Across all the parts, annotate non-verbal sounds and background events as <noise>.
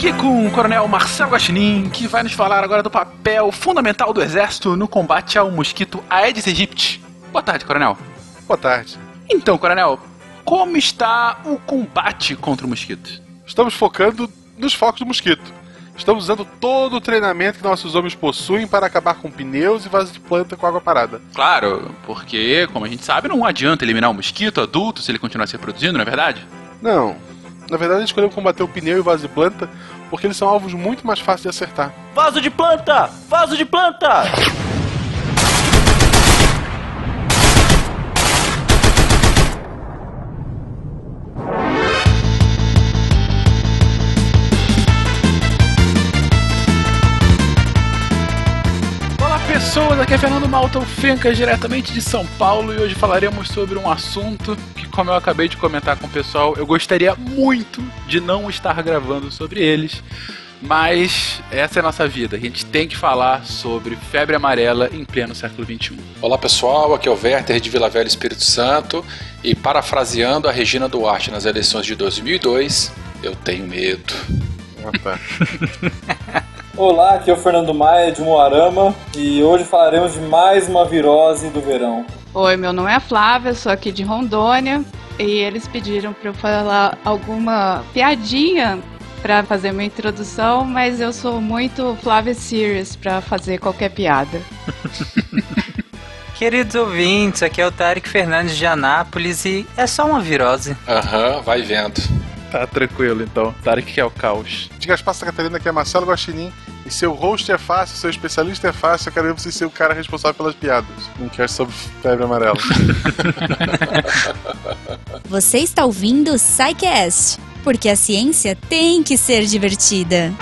aqui com o Coronel Marcelo Guaxinim, que vai nos falar agora do papel fundamental do Exército no combate ao mosquito Aedes aegypti. Boa tarde, Coronel. Boa tarde. Então, Coronel, como está o combate contra o mosquito? Estamos focando nos focos do mosquito. Estamos usando todo o treinamento que nossos homens possuem para acabar com pneus e vasos de planta com água parada. Claro, porque, como a gente sabe, não adianta eliminar o mosquito adulto se ele continuar se reproduzindo, não é verdade? Não. Na verdade, escolhemos combater o pneu e o vaso de planta porque eles são alvos muito mais fáceis de acertar. Vaso de planta! Vaso de planta! Pessoas, aqui é Fernando Malta Fencas, diretamente de São Paulo, e hoje falaremos sobre um assunto que, como eu acabei de comentar com o pessoal, eu gostaria muito de não estar gravando sobre eles, mas essa é a nossa vida, a gente tem que falar sobre febre amarela em pleno século XXI. Olá pessoal, aqui é o Werther de Vila Velha Espírito Santo e parafraseando a Regina Duarte nas eleições de 2002, eu tenho medo. Tá. <laughs> Olá, aqui é o Fernando Maia de Moarama e hoje falaremos de mais uma virose do verão. Oi, meu nome é Flávia, sou aqui de Rondônia e eles pediram para eu falar alguma piadinha para fazer minha introdução, mas eu sou muito Flávia Serious para fazer qualquer piada. <laughs> Queridos ouvintes, aqui é o Tarek Fernandes de Anápolis e é só uma virose. Aham, vai vendo. <laughs> Tá tranquilo então, Tarek que é o caos. De Gaspar Santa Catarina, que é Marcelo Guaxinim. E seu host é fácil, seu especialista é fácil, eu quero ver você ser o cara responsável pelas piadas. Um cast sobre febre amarela. <laughs> Você está ouvindo o porque a ciência tem que ser divertida.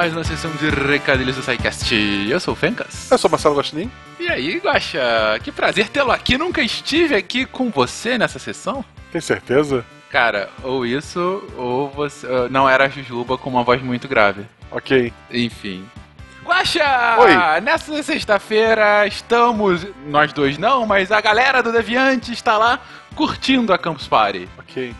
Mais uma sessão de recadilhos do SciCast. Eu sou o Fencas. eu sou Marcelo Guaxinim. E aí, Guaxa, que prazer tê-lo aqui. Nunca estive aqui com você nessa sessão. Tem certeza? Cara, ou isso, ou você. uh, Não era a Jujuba com uma voz muito grave. Ok. Enfim. Guaxa! Oi. Nessa sexta-feira estamos. Nós dois não, mas a galera do Deviante está lá curtindo a Campus Party. Ok.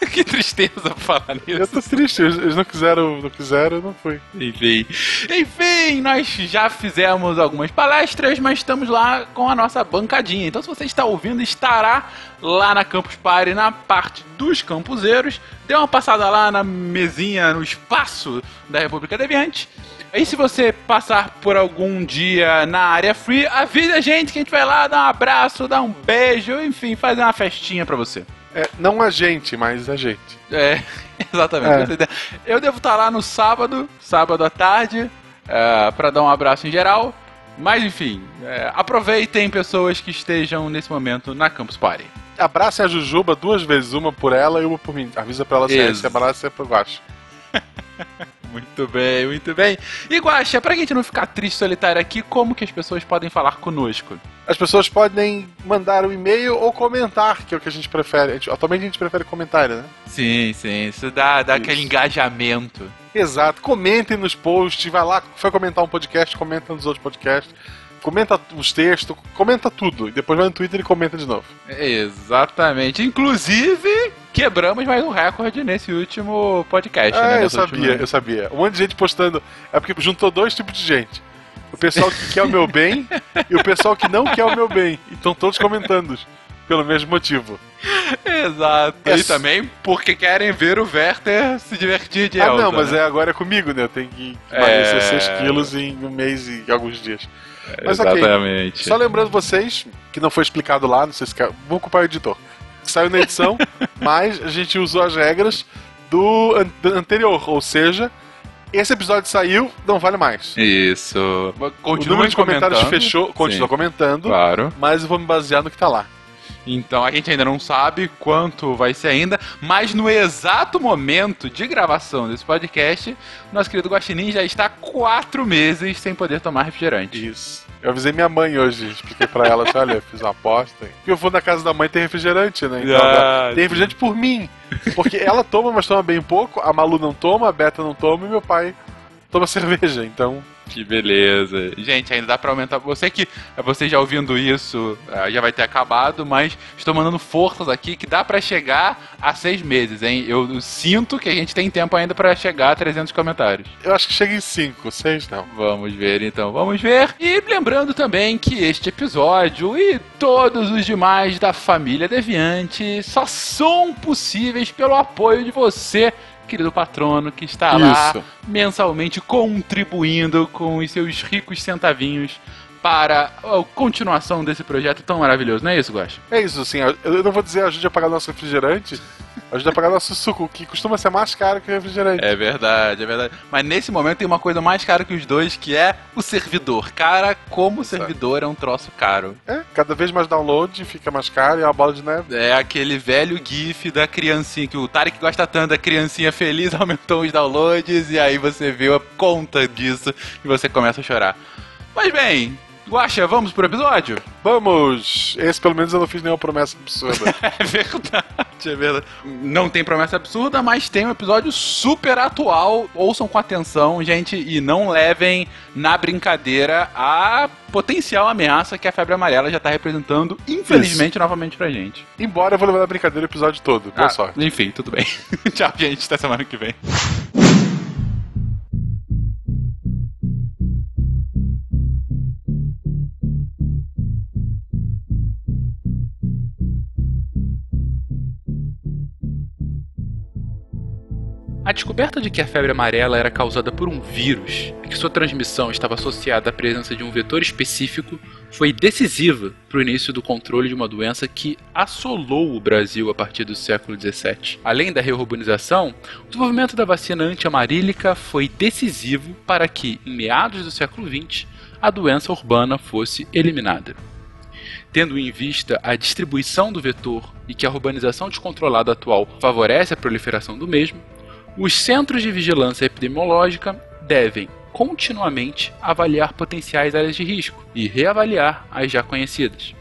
<laughs> que tristeza falar nisso. Eu tô triste, eles não quiseram, não quiseram, não foi. Enfim. Enfim, nós já fizemos algumas palestras, mas estamos lá com a nossa bancadinha. Então, se você está ouvindo, estará lá na Campus Party, na parte dos campuseiros. Dê uma passada lá na mesinha, no espaço da República Deviante. Aí, se você passar por algum dia na área free, avise a gente que a gente vai lá dar um abraço, dar um beijo, enfim, fazer uma festinha pra você. É, não a gente, mas a gente. É, <laughs> exatamente. Eu devo estar lá no sábado, sábado à tarde, é, para dar um abraço em geral. Mas enfim, é, aproveitem pessoas que estejam nesse momento na Campus Party. Abraça a Jujuba duas vezes, uma por ela e uma por mim. Avisa pra ela se é, se abraça é por baixo. Muito bem, muito bem. E Guaxa, pra gente não ficar triste e solitário aqui, como que as pessoas podem falar conosco? As pessoas podem mandar um e-mail ou comentar, que é o que a gente prefere. A gente- atualmente a gente prefere comentário, né? Sim, sim, isso dá, dá Isso. aquele engajamento. Exato. Comentem nos posts, vai lá, foi comentar um podcast, comenta nos outros podcasts. Comenta os textos, comenta tudo. E depois vai no Twitter e comenta de novo. Exatamente. Inclusive, quebramos mais um recorde nesse último podcast, né? É, eu nessa última- sabia, eu sabia. Um monte de gente postando. É porque juntou dois tipos de gente. O pessoal que quer o meu bem e o pessoal que não quer o meu bem. E estão todos comentando. Pelo mesmo motivo. Exato. É E também porque querem ver o Werther se divertir de ah, Elsa, não, mas né? é, agora é comigo, né? Eu tenho que É. emagrecer 6 quilos em um mês e alguns dias. Mas ok. Exatamente. Só lembrando vocês, que não foi explicado lá, não sei se quer. Vou culpar o editor. Saiu na edição, <laughs> mas a gente usou as regras do an- do anterior. Ou seja, esse episódio saiu, não vale mais. Isso. o Continua número de comentários fechou, continua Sim. comentando, Claro. mas eu vou me basear no que tá lá. Então a gente ainda não sabe quanto vai ser ainda, mas no exato momento de gravação desse podcast, nosso querido Guaxinim já está quatro meses sem poder tomar refrigerante. Isso. Eu avisei minha mãe hoje, expliquei pra ela, assim, olha, fiz uma aposta. Que eu vou na casa da mãe tem refrigerante, né? Então, Ah, tem refrigerante por mim. Porque ela toma, mas toma bem pouco, a Malu não toma, a Beta não toma e meu pai toma <laughs> cerveja. Então, Que beleza. Gente, ainda dá pra aumentar. Você que você já ouvindo isso ah, já vai ter acabado, mas estou mandando forças aqui que dá pra chegar a seis meses, hein? Eu sinto que a gente tem tempo ainda pra chegar a 300 comentários. Eu acho que chega em 5, 6 não. Vamos ver então, vamos ver. E lembrando também que este episódio e todos os demais da família Deviante só são possíveis pelo apoio de você querido patrono que está lá Isso. mensalmente contribuindo com os seus ricos centavinhos para a continuação desse projeto tão maravilhoso, não é isso, Guaxa? É isso, eu eu não vou dizer ajude a pagar nosso refrigerante, ajude a pagar nosso suco, que costuma ser mais caro que o refrigerante. É verdade, é verdade. Mas nesse momento tem uma coisa mais cara que os dois, que é o servidor. Cara, como o servidor é um troço caro. É, cada vez mais download, fica mais caro e é uma bola de neve. É aquele velho gif da criancinha, que o Tarek gosta tanto da criancinha feliz, <laughs> aumentou os downloads, e aí você vê a conta disso e você começa a chorar. Mas bem, Guaxa, vamos pro episódio? Vamos! Esse pelo menos eu não fiz nenhuma promessa absurda. <laughs> É verdade, é verdade. Não tem promessa absurda, mas tem um episódio super atual. Ouçam com atenção, gente, e não levem na brincadeira a potencial ameaça que a febre amarela já tá representando, infelizmente, novamente pra gente. Embora eu vou levar na brincadeira o episódio todo. Boa Ah, sorte. Enfim, tudo bem. <laughs> Tchau, gente. Até semana que vem. Descoberta de que a febre amarela era causada por um vírus e que sua transmissão estava associada à presença de um vetor específico foi decisiva para o início do controle de uma doença que assolou o Brasil a partir do século XVII. Além da reurbanização, o desenvolvimento da vacina anti-amarílica foi decisivo para que, em meados do século XX, a doença urbana fosse eliminada. Tendo em vista a distribuição do vetor e que a urbanização descontrolada atual favorece a proliferação do mesmo, os centros de vigilância epidemiológica devem continuamente avaliar potenciais áreas de risco e reavaliar as já conhecidas,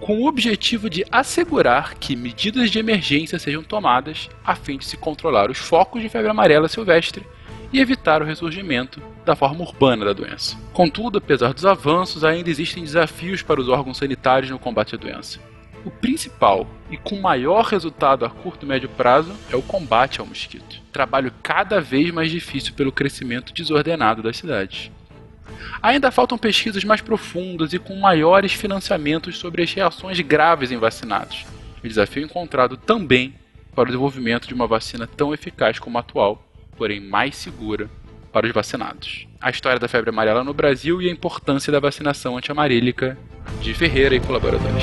com o objetivo de assegurar que medidas de emergência sejam tomadas a fim de se controlar os focos de febre amarela silvestre e evitar o ressurgimento da forma urbana da doença. Contudo, apesar dos avanços, ainda existem desafios para os órgãos sanitários no combate à doença. O principal e com maior resultado a curto e médio prazo é o combate ao mosquito. Trabalho cada vez mais difícil pelo crescimento desordenado das cidades. Ainda faltam pesquisas mais profundas e com maiores financiamentos sobre as reações graves em vacinados. O desafio encontrado também para o desenvolvimento de uma vacina tão eficaz como a atual, porém mais segura para os vacinados. A história da febre amarela no Brasil e a importância da vacinação antiamarílica de Ferreira e colaboradores.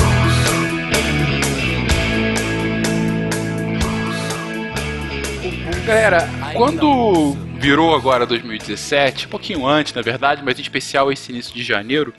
Galera, quando virou agora 2017, um pouquinho antes, na verdade, mas em especial esse início de janeiro,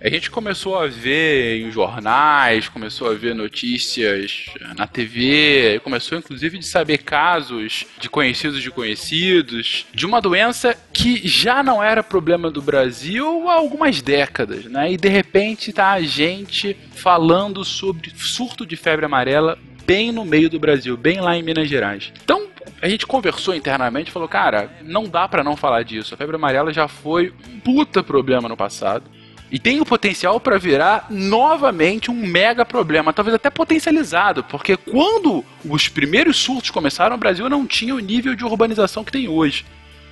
a gente começou a ver em jornais, começou a ver notícias na TV, começou inclusive de saber casos de conhecidos de conhecidos de uma doença que já não era problema do Brasil há algumas décadas, né? E de repente tá a gente falando sobre surto de febre amarela bem no meio do Brasil, bem lá em Minas Gerais. Então, a gente conversou internamente e falou, cara, não dá pra não falar disso. A febre amarela já foi um puta problema no passado. E tem o potencial para virar novamente um mega problema, talvez até potencializado, porque quando os primeiros surtos começaram, o Brasil não tinha o nível de urbanização que tem hoje.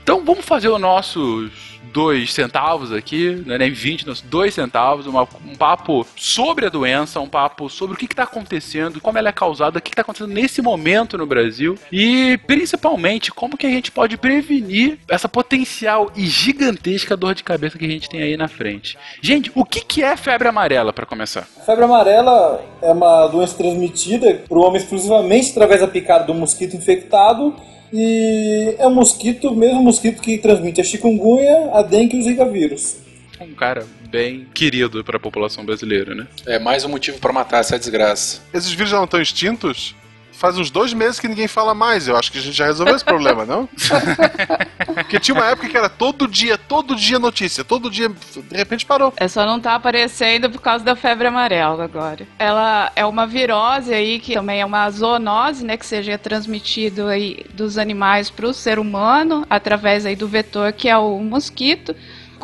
Então vamos fazer os nossos dois centavos aqui, não é nem 20, não, dois centavos, uma- um papo sobre a doença, um papo sobre o que está acontecendo, como ela é causada, o que está acontecendo nesse momento no Brasil e principalmente como que a gente pode prevenir essa potencial e gigantesca dor de cabeça que a gente tem aí na frente. Gente, o que, que é febre amarela para começar? Febre amarela é uma doença transmitida por um homem exclusivamente através da picada do mosquito infectado e é um mosquito, o mesmo mosquito que transmite a chikungunya, a dengue e o zika vírus. Um cara bem querido para a população brasileira, né? É mais um motivo pra matar essa desgraça. Esses vírus já não estão extintos? Faz uns dois meses que ninguém fala mais. Eu acho que a gente já resolveu esse problema, não? <laughs> Porque tinha uma época que era todo dia, todo dia notícia, todo dia. De repente parou. É só não tá aparecendo por causa da febre amarela agora. Ela é uma virose aí que também é uma zoonose, né, que seja transmitido aí dos animais para o ser humano através aí do vetor que é o mosquito.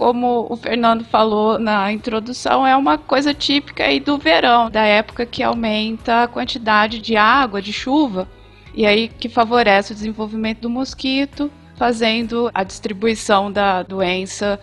Como o Fernando falou na introdução, é uma coisa típica aí do verão, da época que aumenta a quantidade de água, de chuva, e aí que favorece o desenvolvimento do mosquito, fazendo a distribuição da doença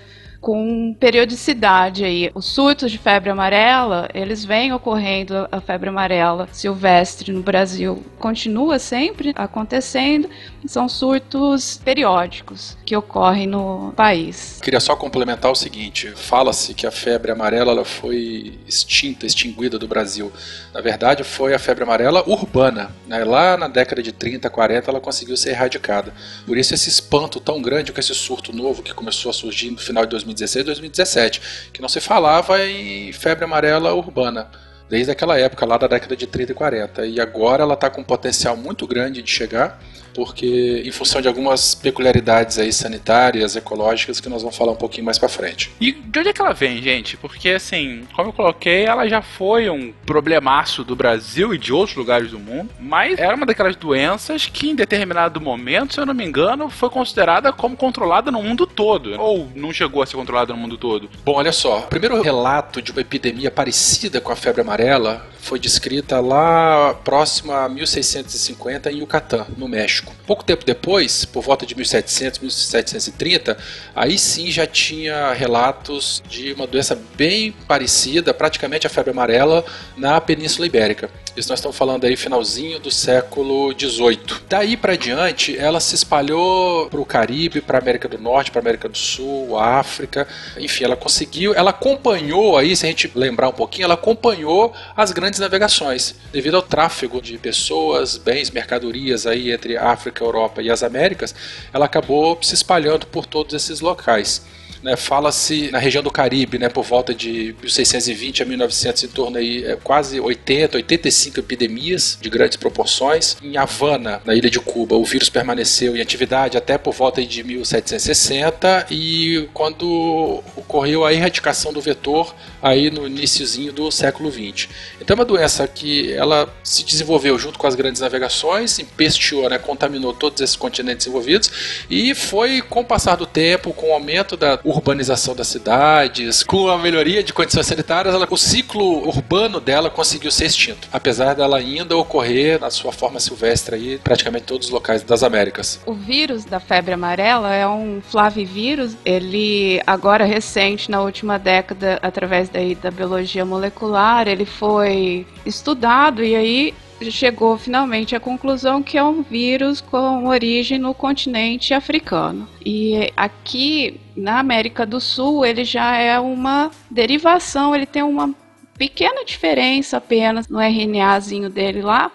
com periodicidade aí. Os surtos de febre amarela, eles vêm ocorrendo, a febre amarela silvestre no Brasil continua sempre acontecendo, são surtos periódicos que ocorrem no país. Queria só complementar o seguinte: fala-se que a febre amarela ela foi extinta, extinguida do Brasil. Na verdade, foi a febre amarela urbana. né? Lá na década de 30, 40, ela conseguiu ser erradicada. Por isso, esse espanto tão grande com esse surto novo que começou a surgir no final de 2016, 2017, que não se falava em febre amarela urbana. Desde aquela época, lá da década de 30 e 40. E agora ela está com um potencial muito grande de chegar, porque em função de algumas peculiaridades aí sanitárias, ecológicas, que nós vamos falar um pouquinho mais para frente. E de onde é que ela vem, gente? Porque, assim, como eu coloquei, ela já foi um problemaço do Brasil e de outros lugares do mundo, mas era uma daquelas doenças que, em determinado momento, se eu não me engano, foi considerada como controlada no mundo todo. Ou não chegou a ser controlada no mundo todo. Bom, olha só, o primeiro relato de uma epidemia parecida com a febre amarela foi descrita lá próximo a 1650 em Yucatán, no México. Pouco tempo depois, por volta de 1700, 1730, aí sim já tinha relatos de uma doença bem parecida, praticamente a febre amarela, na Península Ibérica. Isso nós estamos falando aí finalzinho do século XVIII. Daí para diante, ela se espalhou para o Caribe, para a América do Norte, para a América do Sul, África. Enfim, ela conseguiu, ela acompanhou aí, se a gente lembrar um pouquinho, ela acompanhou as grandes navegações, devido ao tráfego de pessoas, bens, mercadorias aí entre África, Europa e as Américas, ela acabou se espalhando por todos esses locais. Né, Fala-se na região do Caribe, né, por volta de 1620 a 1900, em torno aí, é, quase 80, 85 epidemias de grandes proporções. Em Havana, na ilha de Cuba, o vírus permaneceu em atividade até por volta de 1760 e quando ocorreu a erradicação do vetor aí no iníciozinho do século 20. Então é uma doença que ela se desenvolveu junto com as grandes navegações, empesteou, né, contaminou todos esses continentes envolvidos e foi com o passar do tempo, com o aumento da urbanização das cidades, com a melhoria de condições sanitárias, ela, o ciclo urbano dela conseguiu ser extinto, apesar dela ainda ocorrer na sua forma silvestre aí, praticamente todos os locais das Américas. O vírus da febre amarela é um flavivírus. Ele, agora recente, na última década, através daí da biologia molecular, ele foi estudado e aí chegou finalmente à conclusão que é um vírus com origem no continente africano. E aqui na América do Sul ele já é uma derivação, ele tem uma pequena diferença apenas no RNAzinho dele lá.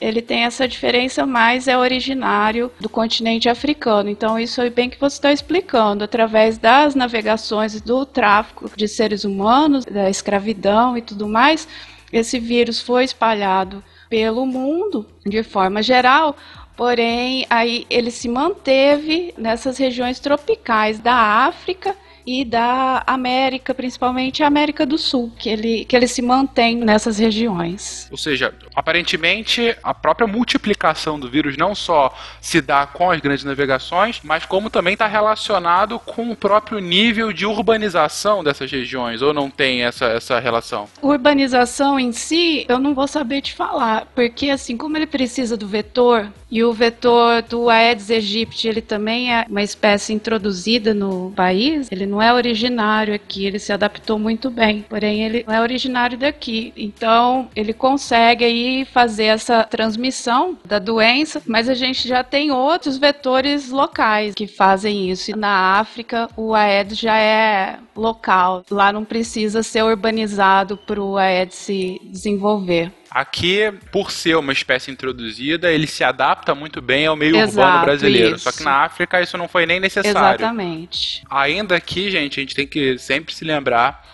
Ele tem essa diferença, mas é originário do continente africano. Então, isso é bem que você está explicando, através das navegações do tráfico de seres humanos, da escravidão e tudo mais, esse vírus foi espalhado pelo mundo de forma geral, porém aí ele se manteve nessas regiões tropicais da África e da América, principalmente a América do Sul, que ele, que ele se mantém nessas regiões. Ou seja, aparentemente a própria multiplicação do vírus não só se dá com as grandes navegações, mas como também está relacionado com o próprio nível de urbanização dessas regiões, ou não tem essa, essa relação? Urbanização em si, eu não vou saber te falar, porque assim como ele precisa do vetor E o vetor do Aedes aegypti, ele também é uma espécie introduzida no país. Ele não é originário aqui, ele se adaptou muito bem. Porém, ele não é originário daqui. Então, ele consegue aí fazer essa transmissão da doença, mas a gente já tem outros vetores locais que fazem isso. Na África, o Aedes já é local. Lá não precisa ser urbanizado para o Aedes se desenvolver. Aqui, por ser uma espécie introduzida, ele se adapta muito bem ao meio Exato, urbano brasileiro. isso. Só que na África isso não foi nem necessário. Exatamente. Ainda aqui, gente, a gente tem que sempre se lembrar,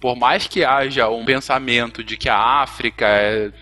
por mais que haja um pensamento de que a África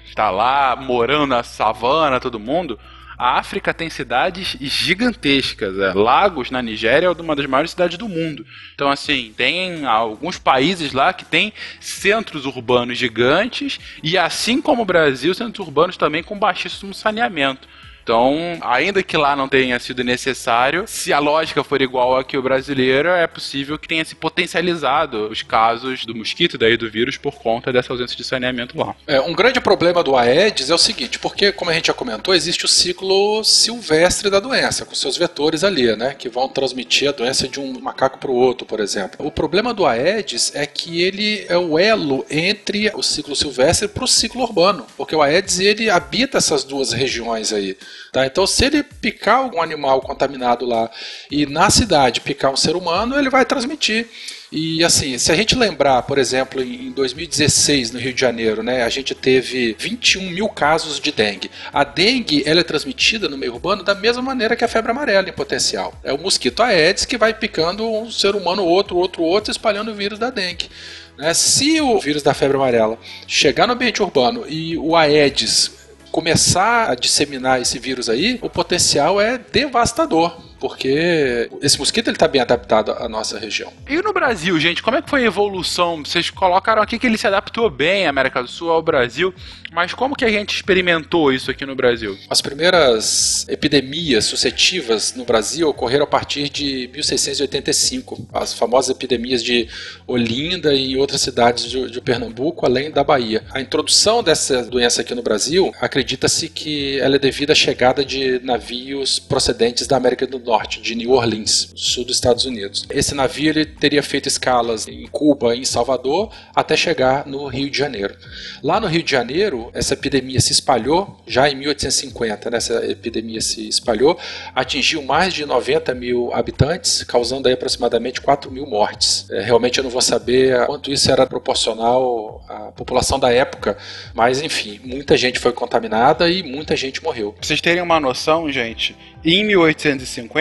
está lá morando na savana, todo mundo, a África tem cidades gigantescas. É. Lagos, na Nigéria, é uma das maiores cidades do mundo. Então, assim, tem alguns países lá que tem centros urbanos gigantes e, assim como o Brasil, centros urbanos também com baixíssimo saneamento. Então, ainda que lá não tenha sido necessário, se a lógica for igual a que o brasileiro, é possível que tenha se potencializado os casos do mosquito daí do vírus por conta dessa ausência de saneamento lá. É, um grande problema do Aedes é o seguinte, porque, como a gente já comentou, existe o ciclo silvestre da doença, com seus vetores ali, né, que vão transmitir a doença de um macaco para o outro, por exemplo. O problema do Aedes é que ele é o elo entre o ciclo silvestre para o ciclo urbano, porque o Aedes ele habita essas duas regiões aí. Tá? Então, se ele picar algum animal contaminado lá e na cidade picar um ser humano, ele vai transmitir. E assim, se a gente lembrar, por exemplo, em 2016 no Rio de Janeiro, né, a gente teve 21 mil casos de dengue. A dengue ela é transmitida no meio urbano da mesma maneira que a febre amarela em potencial. É o mosquito Aedes que vai picando um ser humano, outro, outro, outro, espalhando o vírus da dengue. Né? Se o vírus da febre amarela chegar no ambiente urbano e o Aedes começar a disseminar esse vírus aí, o potencial é devastador. Porque esse mosquito ele está bem adaptado à nossa região. E no Brasil, gente, como é que foi a evolução? Vocês colocaram aqui que ele se adaptou bem à América do Sul, ao Brasil, mas como que a gente experimentou isso aqui no Brasil? As primeiras epidemias sucessivas no Brasil ocorreram a partir de 1685, as famosas epidemias de Olinda e outras cidades de, de Pernambuco, além da Bahia. A introdução dessa doença aqui no Brasil, acredita-se que ela é devido à chegada de navios procedentes da América do Norte, de New Orleans, sul dos Estados Unidos. Esse navio ele teria feito escalas em Cuba e em Salvador até chegar no Rio de Janeiro. Lá no Rio de Janeiro, essa epidemia se espalhou, já em 1850, né, essa epidemia se espalhou, atingiu mais de 90 mil habitantes, causando aí aproximadamente 4 mil mortes. É, realmente eu não vou saber quanto isso era proporcional à população da época, mas enfim, muita gente foi contaminada e muita gente morreu. Pra vocês terem uma noção, gente, em 1850,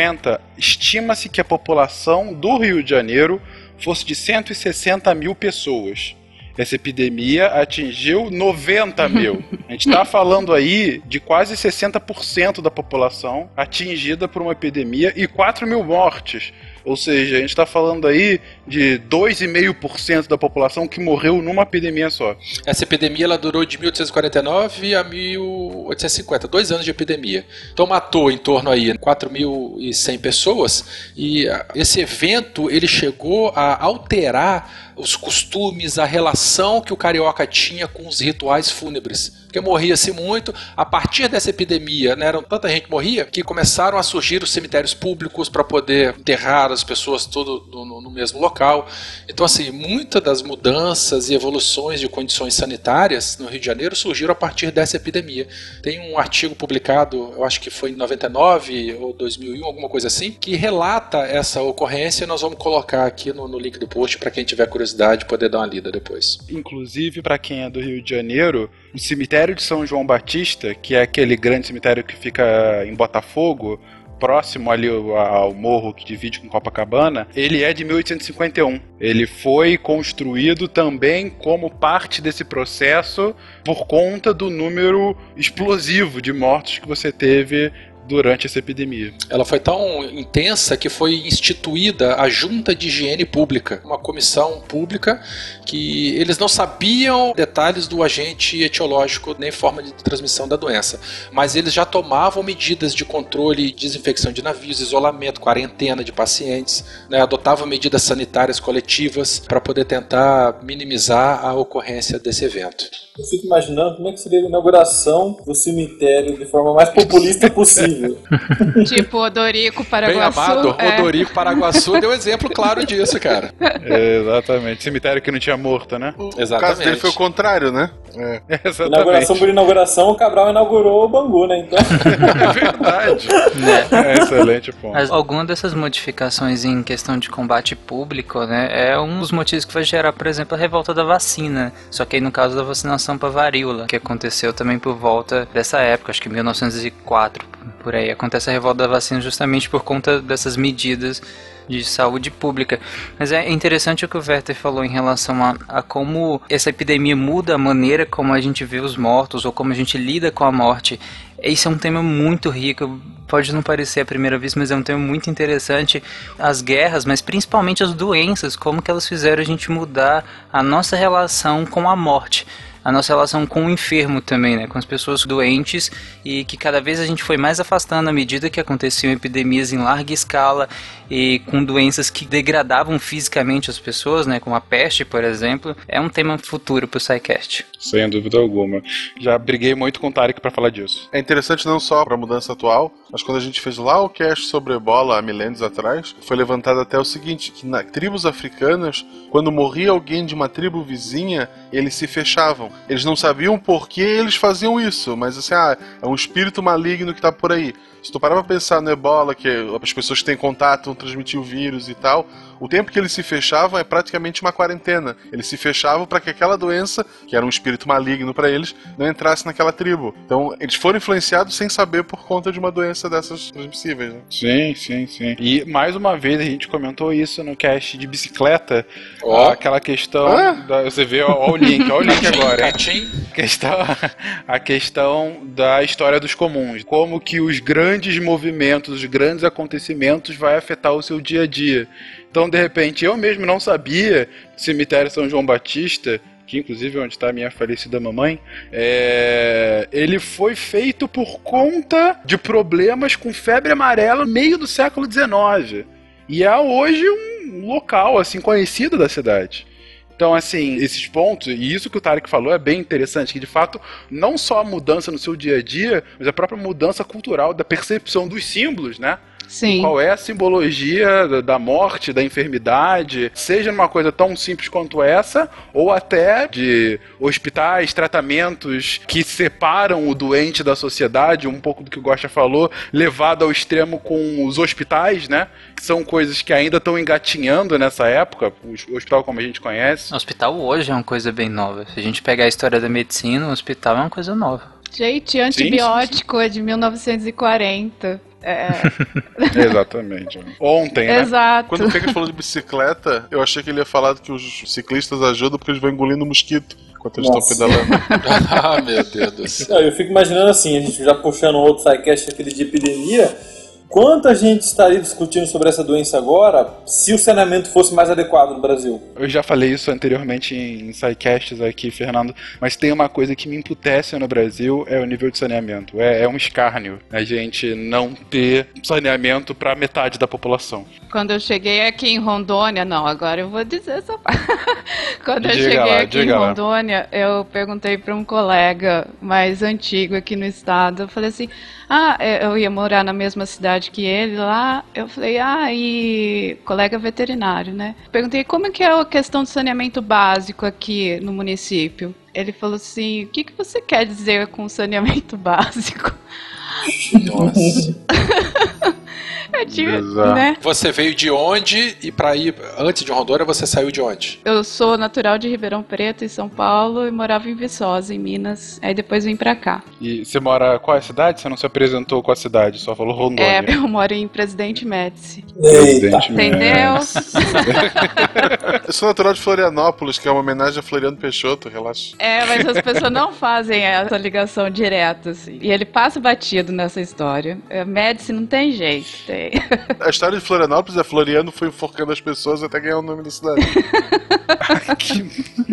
estima-se que a população do Rio de Janeiro fosse de 160 mil pessoas. Essa epidemia atingiu 90 mil. A gente está falando aí de quase 60% da população atingida por uma epidemia e 4 mil mortes. Ou seja, a gente está falando aí de 2,5% da população que morreu numa epidemia só. Essa epidemia ela durou de 1849 a 1850, dois anos de epidemia. Então matou em torno aí 4.100 pessoas e ah, esse evento ele chegou a alterar os costumes, a relação que o carioca tinha com os rituais fúnebres. Porque morria-se muito. A partir dessa epidemia, né, era tanta gente morria que começaram a surgir os cemitérios públicos para poder enterrar as pessoas tudo no, no mesmo local. Então, assim, muitas das mudanças e evoluções de condições sanitárias no Rio de Janeiro surgiram a partir dessa epidemia. Tem um artigo publicado, eu acho que foi em 99 ou 2001, alguma coisa assim, que relata essa ocorrência. Nós vamos colocar aqui no, no link do post para quem tiver curiosidade poder dar uma lida depois. Inclusive, para quem é do Rio de Janeiro, o cemitério de São João Batista, que é aquele grande cemitério que fica em Botafogo, próximo ali ao- morro que divide com Copacabana, ele é de 1851. Ele foi construído também como parte desse processo por conta do número explosivo de mortos que você teve durante essa epidemia. Ela foi tão intensa que foi instituída a Junta de Higiene Pública, uma comissão pública que eles não sabiam detalhes do agente etiológico nem forma de transmissão da doença, mas eles já tomavam medidas de controle desinfecção de navios, isolamento, quarentena de pacientes, né, adotavam medidas sanitárias coletivas para poder tentar minimizar a ocorrência desse evento. Eu fico imaginando como é que seria a inauguração do cemitério de forma mais populista possível. <laughs> tipo Odorico Bem Paraguaçu. amado, é. Odorico Paraguaçu deu exemplo claro disso, cara. <laughs> Exatamente. Cemitério que não tinha morto, né? O caso dele foi o contrário, né? É. <laughs> Inauguração por inauguração, o Cabral inaugurou o Bangu, né? Então. <laughs> É verdade. É, excelente ponto. Mas alguma dessas modificações em questão de combate público, né, é um dos motivos que vai gerar, por exemplo, a revolta da vacina. Só que aí no caso da vacinação para varíola, que aconteceu também por volta dessa época, acho que 1904, por aí. Acontece a revolta da vacina justamente por conta dessas medidas de saúde pública. Mas é interessante o que o Werther falou em relação a, a como essa epidemia muda a maneira como a gente vê os mortos ou como a gente lida com a morte. Esse é um tema muito rico, pode não parecer à primeira vista, mas é um tema muito interessante. As guerras, mas principalmente as doenças, como que elas fizeram a gente mudar a nossa relação com a morte a nossa relação com o enfermo também, né? Com as pessoas doentes e que cada vez a gente foi mais afastando à medida que aconteciam epidemias em larga escala e com doenças que degradavam fisicamente as pessoas, né? Como a peste, por exemplo. É um tema futuro pro SciCast. Sem dúvida alguma. Já briguei muito com o Tarek pra falar disso. É interessante não só para a mudança atual, mas quando a gente fez lá o cast sobre ebola há milênios atrás, foi levantado até o seguinte, que tribos africanas, quando morria alguém de uma tribo vizinha, eles se fechavam. Eles não sabiam por que eles faziam isso, mas assim, ah, é um espírito maligno que tá por aí. Se tu parar pra pensar no ebola, que as pessoas que têm contato vão transmitir o vírus e tal, o tempo que eles se fechavam é praticamente uma quarentena. Eles se fechavam para que aquela doença, que era um espírito maligno para eles, não entrasse naquela tribo. Então, eles foram influenciados sem saber por conta de uma doença dessas transmissíveis. Né? Sim, sim, sim. E mais uma vez a gente comentou isso no cast de bicicleta. Ó. Aquela questão. Ah. da- você vê, ó, ó o link, ó o link agora. Catim. questão, a questão da história dos comuns. Como que os grandes movimentos, os grandes acontecimentos vai afetar o seu dia a dia. Então, de repente, eu mesmo não sabia cemitério São João Batista, que inclusive é onde está a minha falecida mamãe, é, ele foi feito por conta de problemas com febre amarela no meio do século XIX. E é hoje um local assim conhecido da cidade. Então, assim, esses pontos, e isso que o Tarek falou é bem interessante, que de fato, não só a mudança no seu dia a dia, mas a própria mudança cultural da percepção dos símbolos, né? Sim. Qual é a simbologia da- morte, da enfermidade, seja numa coisa tão simples quanto essa, ou até de hospitais, tratamentos que separam o doente da sociedade, um pouco do que o Gosta falou, levado ao extremo com os hospitais, né? Que são coisas que ainda estão engatinhando nessa época, o o hospital como a gente conhece. O hospital hoje é uma coisa bem nova. Se a gente pegar a história da medicina, o hospital é uma coisa nova. Gente, antibiótico é de 1940. É, <laughs> Exatamente. Ontem, né? exato. Quando o Fencas falou de bicicleta, eu achei que ele ia falar que os ciclistas ajudam porque eles vão engolindo mosquito enquanto eles Nossa. estão pedalando. <laughs> ah, meu Deus do céu. Não, eu fico imaginando assim, a gente já puxando um outro sidecast aquele de epidemia, quanta gente estaria discutindo sobre essa doença agora se o saneamento fosse mais adequado no Brasil? Eu já falei isso anteriormente em sidecasts aqui, Fernando, mas tem uma coisa que me emputece no Brasil, é o nível de saneamento. É, é um escárnio a gente não ter saneamento para metade da população. Quando eu cheguei aqui em Rondônia, não, agora eu vou dizer essa parte. <laughs> Quando eu Diga cheguei lá, aqui em diga lá. Rondônia, eu perguntei para um colega mais antigo aqui no estado. Eu falei assim: ah, eu ia morar na mesma cidade que ele lá. Eu falei: ah, e colega veterinário, né? Perguntei como é que é a questão do saneamento básico aqui no município. Ele falou assim: o que, que você quer dizer com saneamento <laughs> básico? Nossa. <laughs> <laughs> Eu tive, Exato. né? Você veio de onde e pra ir antes de Rondônia você saiu de onde? Eu sou natural de Ribeirão Preto, em São Paulo, e morava em Viçosa, em Minas. Aí depois vim pra cá. E você mora qual é a cidade? Você não se apresentou com a cidade, só falou Rondônia. É, <laughs> eu moro em Presidente Médici. Presidente Entendeu? Eu sou natural de Florianópolis, que é uma homenagem a Floriano Peixoto, relaxa. É, mas as pessoas não fazem essa ligação direta, assim. E ele passa batido nessa história. É, Médici não tem jeito. Tem. A história de Florianópolis é Floriano foi enforcando as pessoas até ganhar o nome da cidade. <laughs>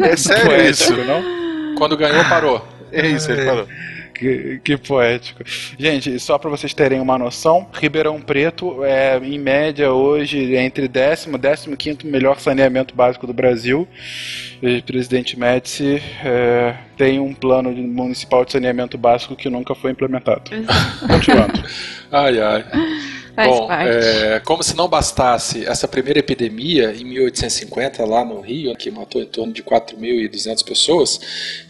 é sério isso. Poético, não? Quando ganhou, parou. É isso, ele parou. que, que poético. Gente, só para vocês terem uma noção, Ribeirão Preto é, em média, hoje, entre décimo e décimo quinto melhor saneamento básico do Brasil. O presidente Médici é, tem um plano municipal de saneamento básico que nunca foi implementado. <laughs> Continuando. Ai, ai. Faz Bom, parte. é, como se não bastasse essa primeira epidemia em 1850 lá no Rio, que matou em torno de 4.200 pessoas,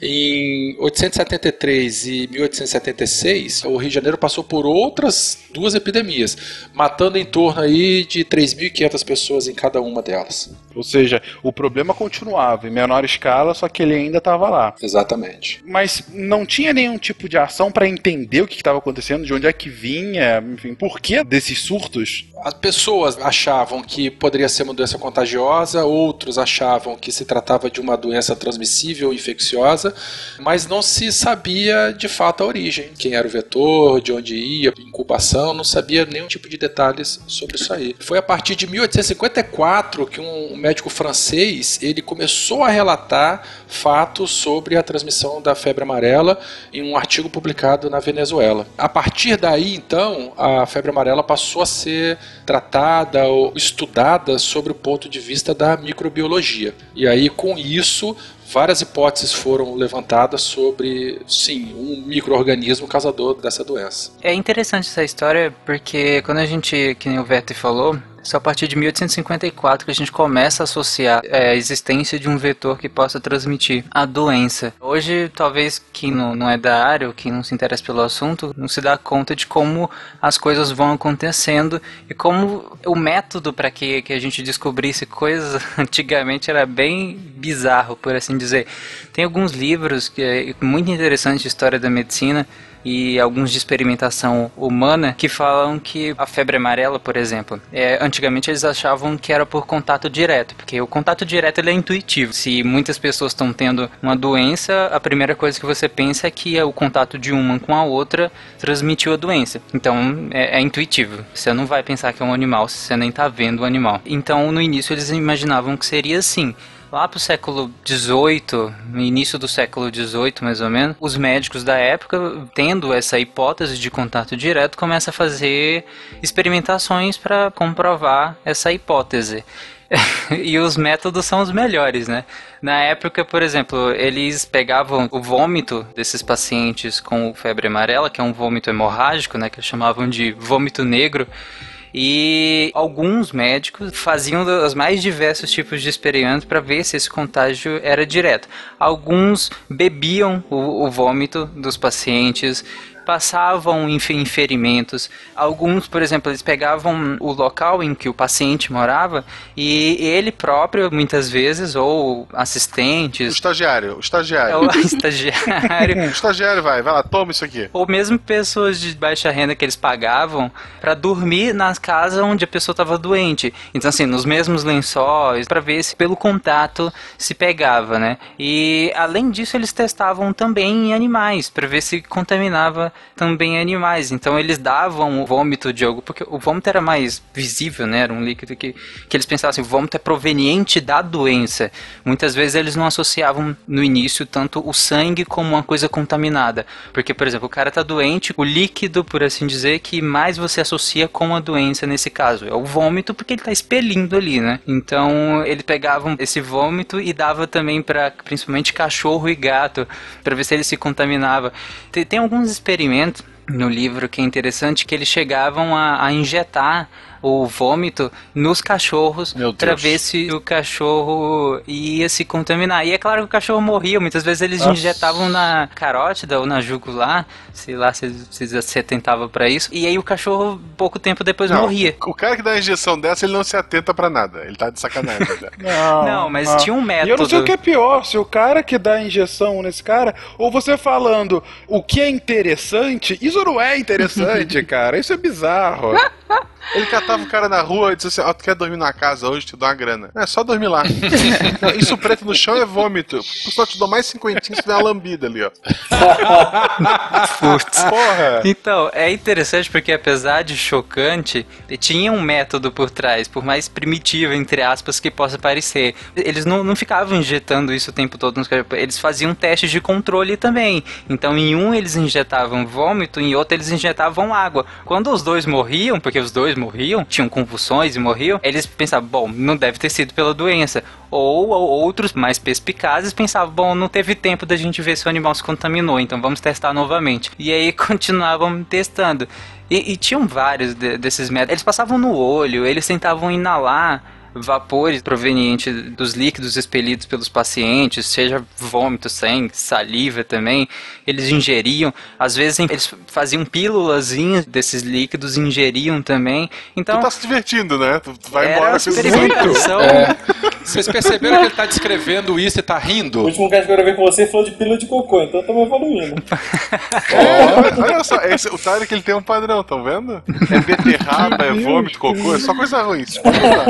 em 873 e 1876 o Rio de Janeiro passou por outras duas epidemias, matando em torno aí de 3.500 pessoas em cada uma delas. Ou seja, o problema continuava em menor escala, só que ele ainda estava lá. Exatamente. Mas não tinha nenhum tipo de ação para entender o que estava acontecendo, de onde é que vinha, enfim, por que surtos? As pessoas achavam que poderia ser uma doença contagiosa, outros achavam que se tratava de uma doença transmissível, infecciosa, mas não se sabia de fato a origem, quem era o vetor, de onde ia, incubação, não sabia nenhum tipo de detalhes sobre isso aí. Foi a partir de 1854 que um médico francês ele começou a relatar fatos sobre a transmissão da febre amarela em um artigo publicado na Venezuela. A partir daí, então, a febre amarela passou a ser tratada ou estudada sobre o ponto de vista da microbiologia. E aí, com isso, várias hipóteses foram levantadas sobre, sim, um microorganismo causador dessa doença. É interessante essa história porque quando a gente, que nem o Vete falou, só a partir de 1854 que a gente começa a associar é, a existência de um vetor que possa transmitir a doença. Hoje, talvez quem não, não é da área ou quem não se interessa pelo assunto não se dá conta de como as coisas vão acontecendo e como o método para que, que a gente descobrisse coisas <laughs> antigamente era bem bizarro, por assim dizer. Tem alguns livros que é muito interessante de história da medicina e alguns de experimentação humana que falam que a febre amarela, por exemplo, é, antigamente eles achavam que era por contato direto, porque o contato direto ele é intuitivo. Se muitas pessoas estão tendo uma doença, a primeira coisa que você pensa é que é o contato de uma com a outra transmitiu a doença. Então é, é intuitivo. Você não vai pensar que é um animal se você nem está vendo o animal. Então no início eles imaginavam que seria assim. Lá pro século XVIII, início do século XVIII, mais ou menos, os médicos da época, tendo essa hipótese de contato direto, começam a fazer experimentações para comprovar essa hipótese. <laughs> e os métodos são os melhores, né? Na época, por exemplo, eles pegavam o vômito desses pacientes com febre amarela, que é um vômito hemorrágico, né? Que eles chamavam de vômito negro. E alguns médicos faziam os mais diversos tipos de experimentos para ver se esse contágio era direto. Alguns bebiam o, o vômito dos pacientes, passavam enfim, ferimentos. Alguns, por exemplo, eles pegavam o local em que o paciente morava e ele próprio, muitas vezes, ou O assistentes, estagiário, o estagiário. ou estagiário, <laughs> O estagiário vai, vai lá, toma isso aqui. ou mesmo pessoas de baixa renda que eles pagavam para dormir na casa onde a pessoa estava doente. Então assim, nos mesmos lençóis, para ver se pelo contato se pegava, né? E além disso, eles testavam também em animais para ver se contaminava também animais. Então eles davam o vômito de algo, porque o vômito era mais visível, né? Era um líquido que, que eles pensavam assim, o vômito é proveniente da doença. Muitas vezes eles não associavam no início tanto o sangue como uma coisa contaminada. Porque, por exemplo, o cara tá doente, o líquido, por assim dizer, que mais você associa com a doença nesse caso é o vômito, porque ele tá expelindo ali, né? Então eles pegavam esse vômito e dava também para principalmente cachorro e gato, para ver se ele se contaminava. Tem, tem alguns experimentos no livro que é interessante que eles chegavam a, a injetar o vômito nos cachorros para ver se o cachorro ia se contaminar. E é claro que o cachorro morria, muitas vezes eles Nossa. injetavam na carótida ou na jugular, sei lá se, se você tentava para isso. E aí o cachorro pouco tempo depois Não, morria. O cara que dá a injeção dessa, ele não se atenta pra nada. Ele tá de sacanagem. né? <laughs> Não, Não, mas tinha um E eu não sei método. o que é pior, se o cara que dá a injeção nesse cara, ou você falando o que é interessante, isso não é interessante, <laughs> cara, isso é bizarro. Ele catava o cara na rua e dizia assim: Ó, tu quer dormir na casa hoje? Te dou uma grana. É só dormir lá. <laughs> Não, Isso preto no chão é vômito. Só te dou mais cinquentinhos se der uma lambida ali, ó. Putz. <laughs> Porra! Então, é interessante porque apesar de chocante, tinha um método por trás, por mais primitivo, entre aspas, que possa parecer. Eles não, não ficavam injetando isso o tempo todo nos caras, eles faziam testes de controle também. Então, em um eles injetavam vômito, em outro eles injetavam água. Quando os dois morriam, porque os dois morriam, tinham convulsões e morriam, eles pensavam, bom, não deve ter sido pela doença. Ou, ou outros mais perspicazes pensavam, bom, não teve tempo da gente ver se o animal se contaminou, então vamos testar novamente. E aí <laughs> continuavam testando. E, e tinham vários de- desses métodos. Eles passavam no olho, eles tentavam inalar vapores provenientes dos líquidos expelidos pelos pacientes, seja vômito, sangue, saliva também, eles ingeriam. Às vezes eles faziam pílulazinhas desses líquidos, ingeriam também. Então, Tu tá se divertindo, né? Tu, tu vai era embora com isso. experimentação. É. <laughs> Vocês perceberam que ele tá descrevendo isso e tá O rindo? último cast que eu gravei com você falou de pílula de cocô, então eu tô me evoluindo. Olha só, esse, o Tarek ele tem um padrão, tão vendo? É beterraba, é vômito, cocô, é só coisa ruim. Isso pode mudar.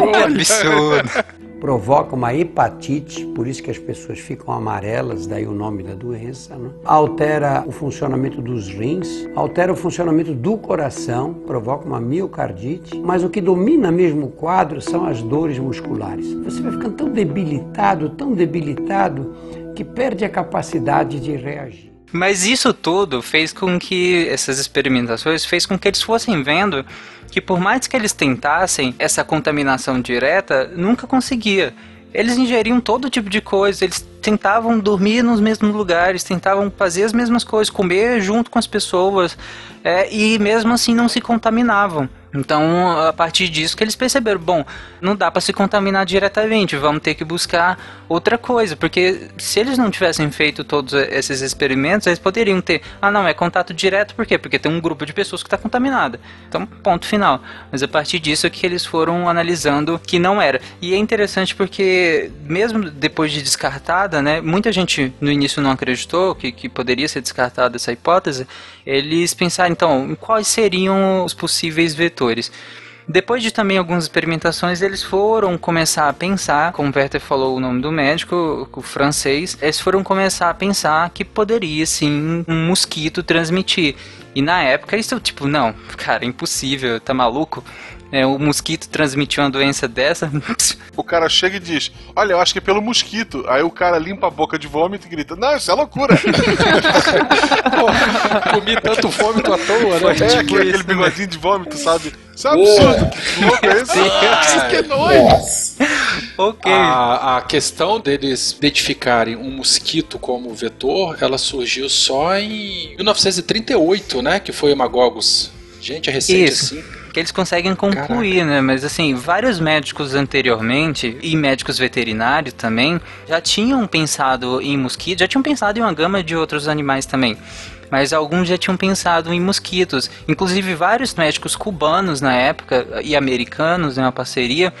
Que absurdo. provoca uma hepatite, por isso que as pessoas ficam amarelas, daí o nome da doença. né? Altera o funcionamento dos rins, altera o funcionamento do coração, provoca uma miocardite, mas o que domina mesmo o quadro são as dores musculares. Você vai ficando tão debilitado, tão debilitado, que perde a capacidade de reagir. Mas isso tudo fez com que essas experimentações fez com que eles fossem vendo que por mais que eles tentassem essa contaminação direta, nunca conseguia. Eles ingeriam todo tipo de coisa, eles tentavam dormir nos mesmos lugares, tentavam fazer as mesmas coisas, comer junto com as pessoas, é, e mesmo assim não se contaminavam. Então, a partir disso que eles perceberam, bom, não dá para se contaminar diretamente, vamos ter que buscar outra coisa, porque se eles não tivessem feito todos esses experimentos, eles poderiam ter, ah não, é contato direto, por quê? Porque tem um grupo de pessoas que está contaminada. Então, ponto final. Mas a partir disso é que eles foram analisando que não era. E é interessante porque, mesmo depois de descartada, né, muita gente no início não acreditou que, que poderia ser descartada essa hipótese, eles pensaram, então, quais seriam os possíveis vetores. Depois de também algumas experimentações, eles foram começar a pensar, como o Werther falou o nome do médico, o francês, eles foram começar a pensar que poderia sim um mosquito transmitir. E na época isso, tipo, não, <laughs> cara, impossível, tá maluco? É, o mosquito transmitiu uma doença dessa? <laughs> O cara chega e diz: Olha, eu acho que é pelo mosquito. Aí o cara limpa a boca de vômito e grita: Não, isso é loucura. <laughs> Pô, comi tanto vômito à toa, né? é tipo aquele, aquele isso, né? bigodinho de vômito, sabe? Isso é um absurdo. Que louco é esse? Ah, que nojo. Nossa. ok. A, a questão deles identificarem um mosquito como vetor, ela surgiu só em 1938, né? Que foi o Magogos. Gente, é recente Isso. assim. Que eles conseguem concluir, né? Mas assim, vários médicos anteriormente e médicos veterinários também já tinham pensado em mosquitos, já tinham pensado em uma gama de outros animais também. Mas alguns já tinham pensado em mosquitos. Inclusive vários médicos cubanos na época e americanos, em uma parceria,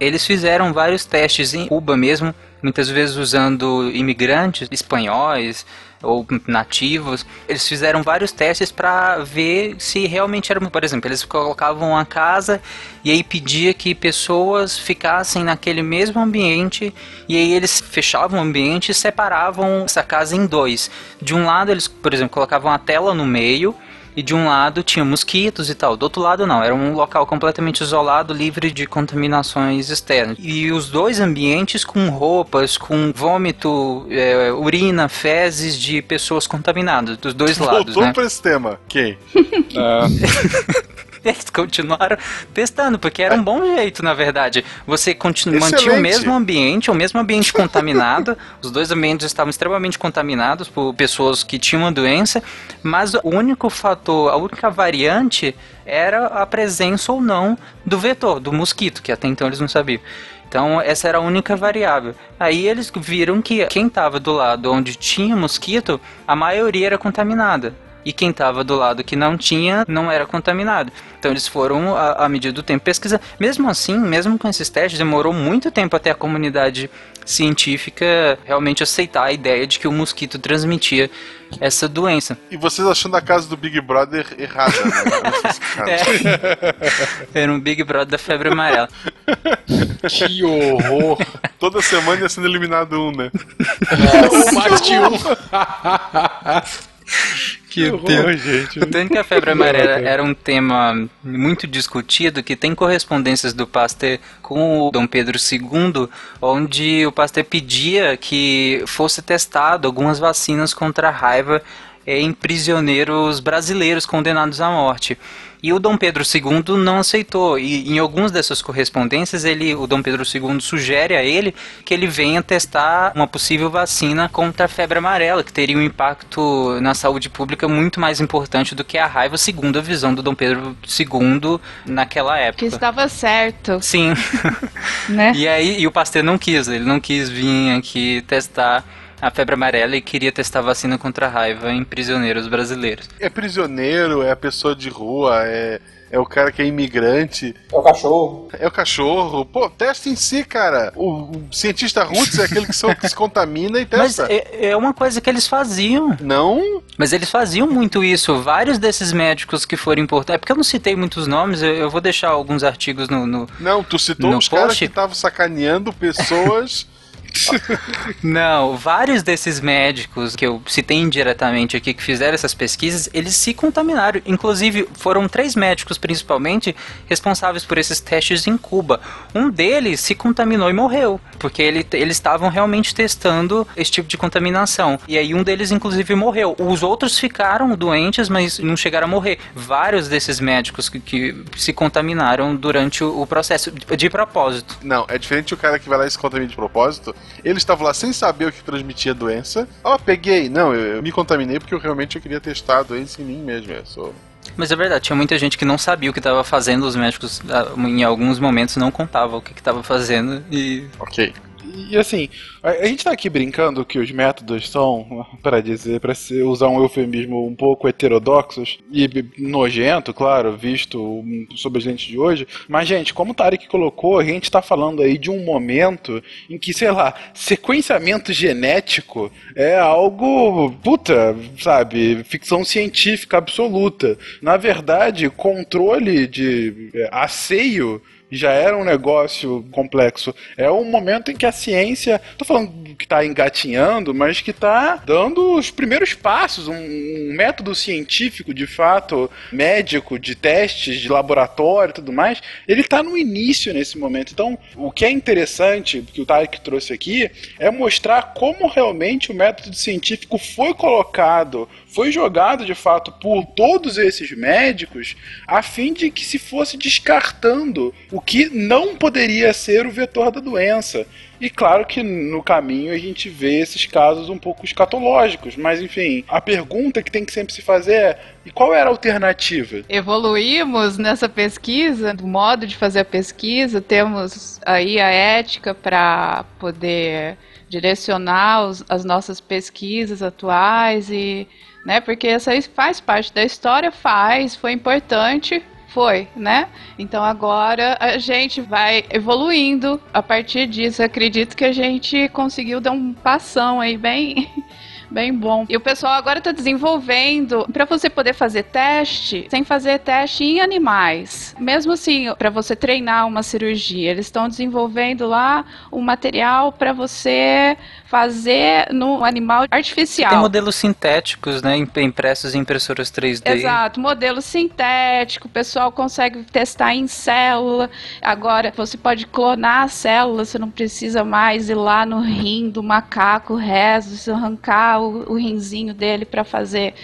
eles fizeram vários testes em Cuba mesmo, muitas vezes usando imigrantes espanhóis ou nativos. Eles fizeram vários testes para ver se realmente era, por exemplo, eles colocavam uma casa e aí pedia que pessoas ficassem naquele mesmo ambiente e aí eles fechavam o ambiente e separavam essa casa em dois. De um lado eles, por exemplo, colocavam a tela no meio e de um lado tinha mosquitos e tal, do outro lado não, era um local completamente isolado, livre de contaminações externas. E os dois ambientes com roupas, com vômito, é, urina, fezes de pessoas contaminadas, dos dois <laughs> lados, Voltou né? pra esse tema. Quem? <laughs> <laughs> Eles continuaram testando, porque era um bom jeito, na verdade. Você continu... mantinha o mesmo ambiente, o mesmo ambiente contaminado. <laughs> os dois ambientes estavam extremamente contaminados por pessoas que tinham a doença, mas o único fator, a única variante era a presença ou não do vetor, do mosquito, que até então eles não sabiam. Então, essa era a única variável. Aí eles viram que quem estava do lado onde tinha mosquito, a maioria era contaminada. E quem estava do lado que não tinha não era contaminado. Então eles foram, à, medida do tempo, pesquisar. Mesmo assim, mesmo com esses testes, demorou muito tempo até a comunidade científica realmente aceitar a ideia de que o mosquito transmitia essa doença. E vocês achando a casa do Big Brother errada, né? <laughs> É. Era um Big Brother da febre amarela. que horror! Toda semana ia sendo eliminado um, né? Um mais de um. Que horror, gente. O tanto que a febre <laughs> amarela era um tema muito discutido, que tem correspondências do Pasteur com o Dom Pedro II, onde o Pasteur pedia que fosse testado algumas vacinas contra a raiva em prisioneiros brasileiros condenados à morte. E o Dom Pedro II não aceitou. E em algumas dessas correspondências, ele, o Dom Pedro II sugere a ele que ele venha testar uma possível vacina contra a febre amarela, que teria um impacto na saúde pública muito mais importante do que a raiva, segundo a visão do Dom Pedro II naquela época. Que estava certo. Sim. <laughs> né? E aí, e o Pasteur não quis, ele não quis vir aqui testar a febre amarela e queria testar vacina contra a raiva em prisioneiros brasileiros. É prisioneiro, é a pessoa de rua, é, é o cara que é imigrante. É o cachorro. É o cachorro. Pô, testa em si, cara. O, o cientista roots é aquele que, só, que se contamina e <laughs> Mas testa. é, é uma coisa que eles faziam. Não? Mas eles faziam muito isso. Vários desses médicos que foram importantes. É porque eu não citei muitos nomes, eu, eu vou deixar alguns artigos no. no... Não, tu citou No os caras que estavam sacaneando pessoas. <laughs> <laughs> Não, vários desses médicos que eu citei indiretamente aqui que fizeram essas pesquisas, eles se contaminaram. Inclusive, foram três médicos principalmente responsáveis por esses testes em Cuba. Um deles se contaminou e morreu, porque ele, eles estavam realmente testando esse tipo de contaminação. E aí um deles inclusive morreu. Os outros ficaram doentes, mas não chegaram a morrer. Vários desses médicos que, que se contaminaram durante o, o processo, de, de propósito. Não, é diferente o cara que vai lá e se contamina de propósito. Ele estava lá sem saber o que transmitia a doença. Ó, peguei. Não, eu, eu me contaminei porque eu realmente eu queria testar a doença em mim mesmo. Eu sou... Mas é verdade, tinha muita gente que não sabia o que estava fazendo, os médicos ah, em alguns momentos não contavam o que estava fazendo e Ok. E assim, a, a gente tá aqui brincando que os métodos são, para dizer, para usar um eufemismo um pouco heterodoxos e nojento, claro, visto sob as lentes de hoje. Mas, gente, como o Tarek colocou, a gente tá falando aí de um momento em que, sei lá, sequenciamento genético é algo, puta, sabe, ficção científica absoluta. Na verdade, controle de é, asseio já era um negócio complexo. É um momento em que a ciência, tô falando que está engatinhando, mas que está dando os primeiros passos, um, um método científico, de fato, médico, de testes, de laboratório e tudo mais, ele está no início nesse momento. Então, o que é interessante, que o Tarek trouxe aqui, é mostrar como realmente o método científico foi colocado, foi jogado de fato por todos esses médicos, a fim de que se fosse descartando o que não poderia ser o vetor da doença. E claro que no caminho a gente vê esses casos um pouco escatológicos, mas enfim, a pergunta que tem que sempre se fazer é: e qual era a alternativa? Evoluímos nessa pesquisa, do modo de fazer a pesquisa, temos aí a ética para poder direcionar os- as nossas pesquisas atuais e, né, porque essa faz parte da história, faz, foi importante, foi, né? Então agora a gente vai evoluindo a partir disso. Acredito que a gente conseguiu dar um passão aí bem <laughs> Bem bom. E o pessoal agora está desenvolvendo para você poder fazer teste sem fazer teste em animais. Mesmo assim, para você treinar uma cirurgia, eles estão desenvolvendo lá um material para você fazer no animal artificial. tem modelos sintéticos, né, im- impressos em impressoras 3D. Exato, modelo sintético, o pessoal consegue testar em célula. Agora você pode clonar a célula, você não precisa mais ir lá no rim do macaco, rezo, você arrancar o, o rinzinho dele para fazer.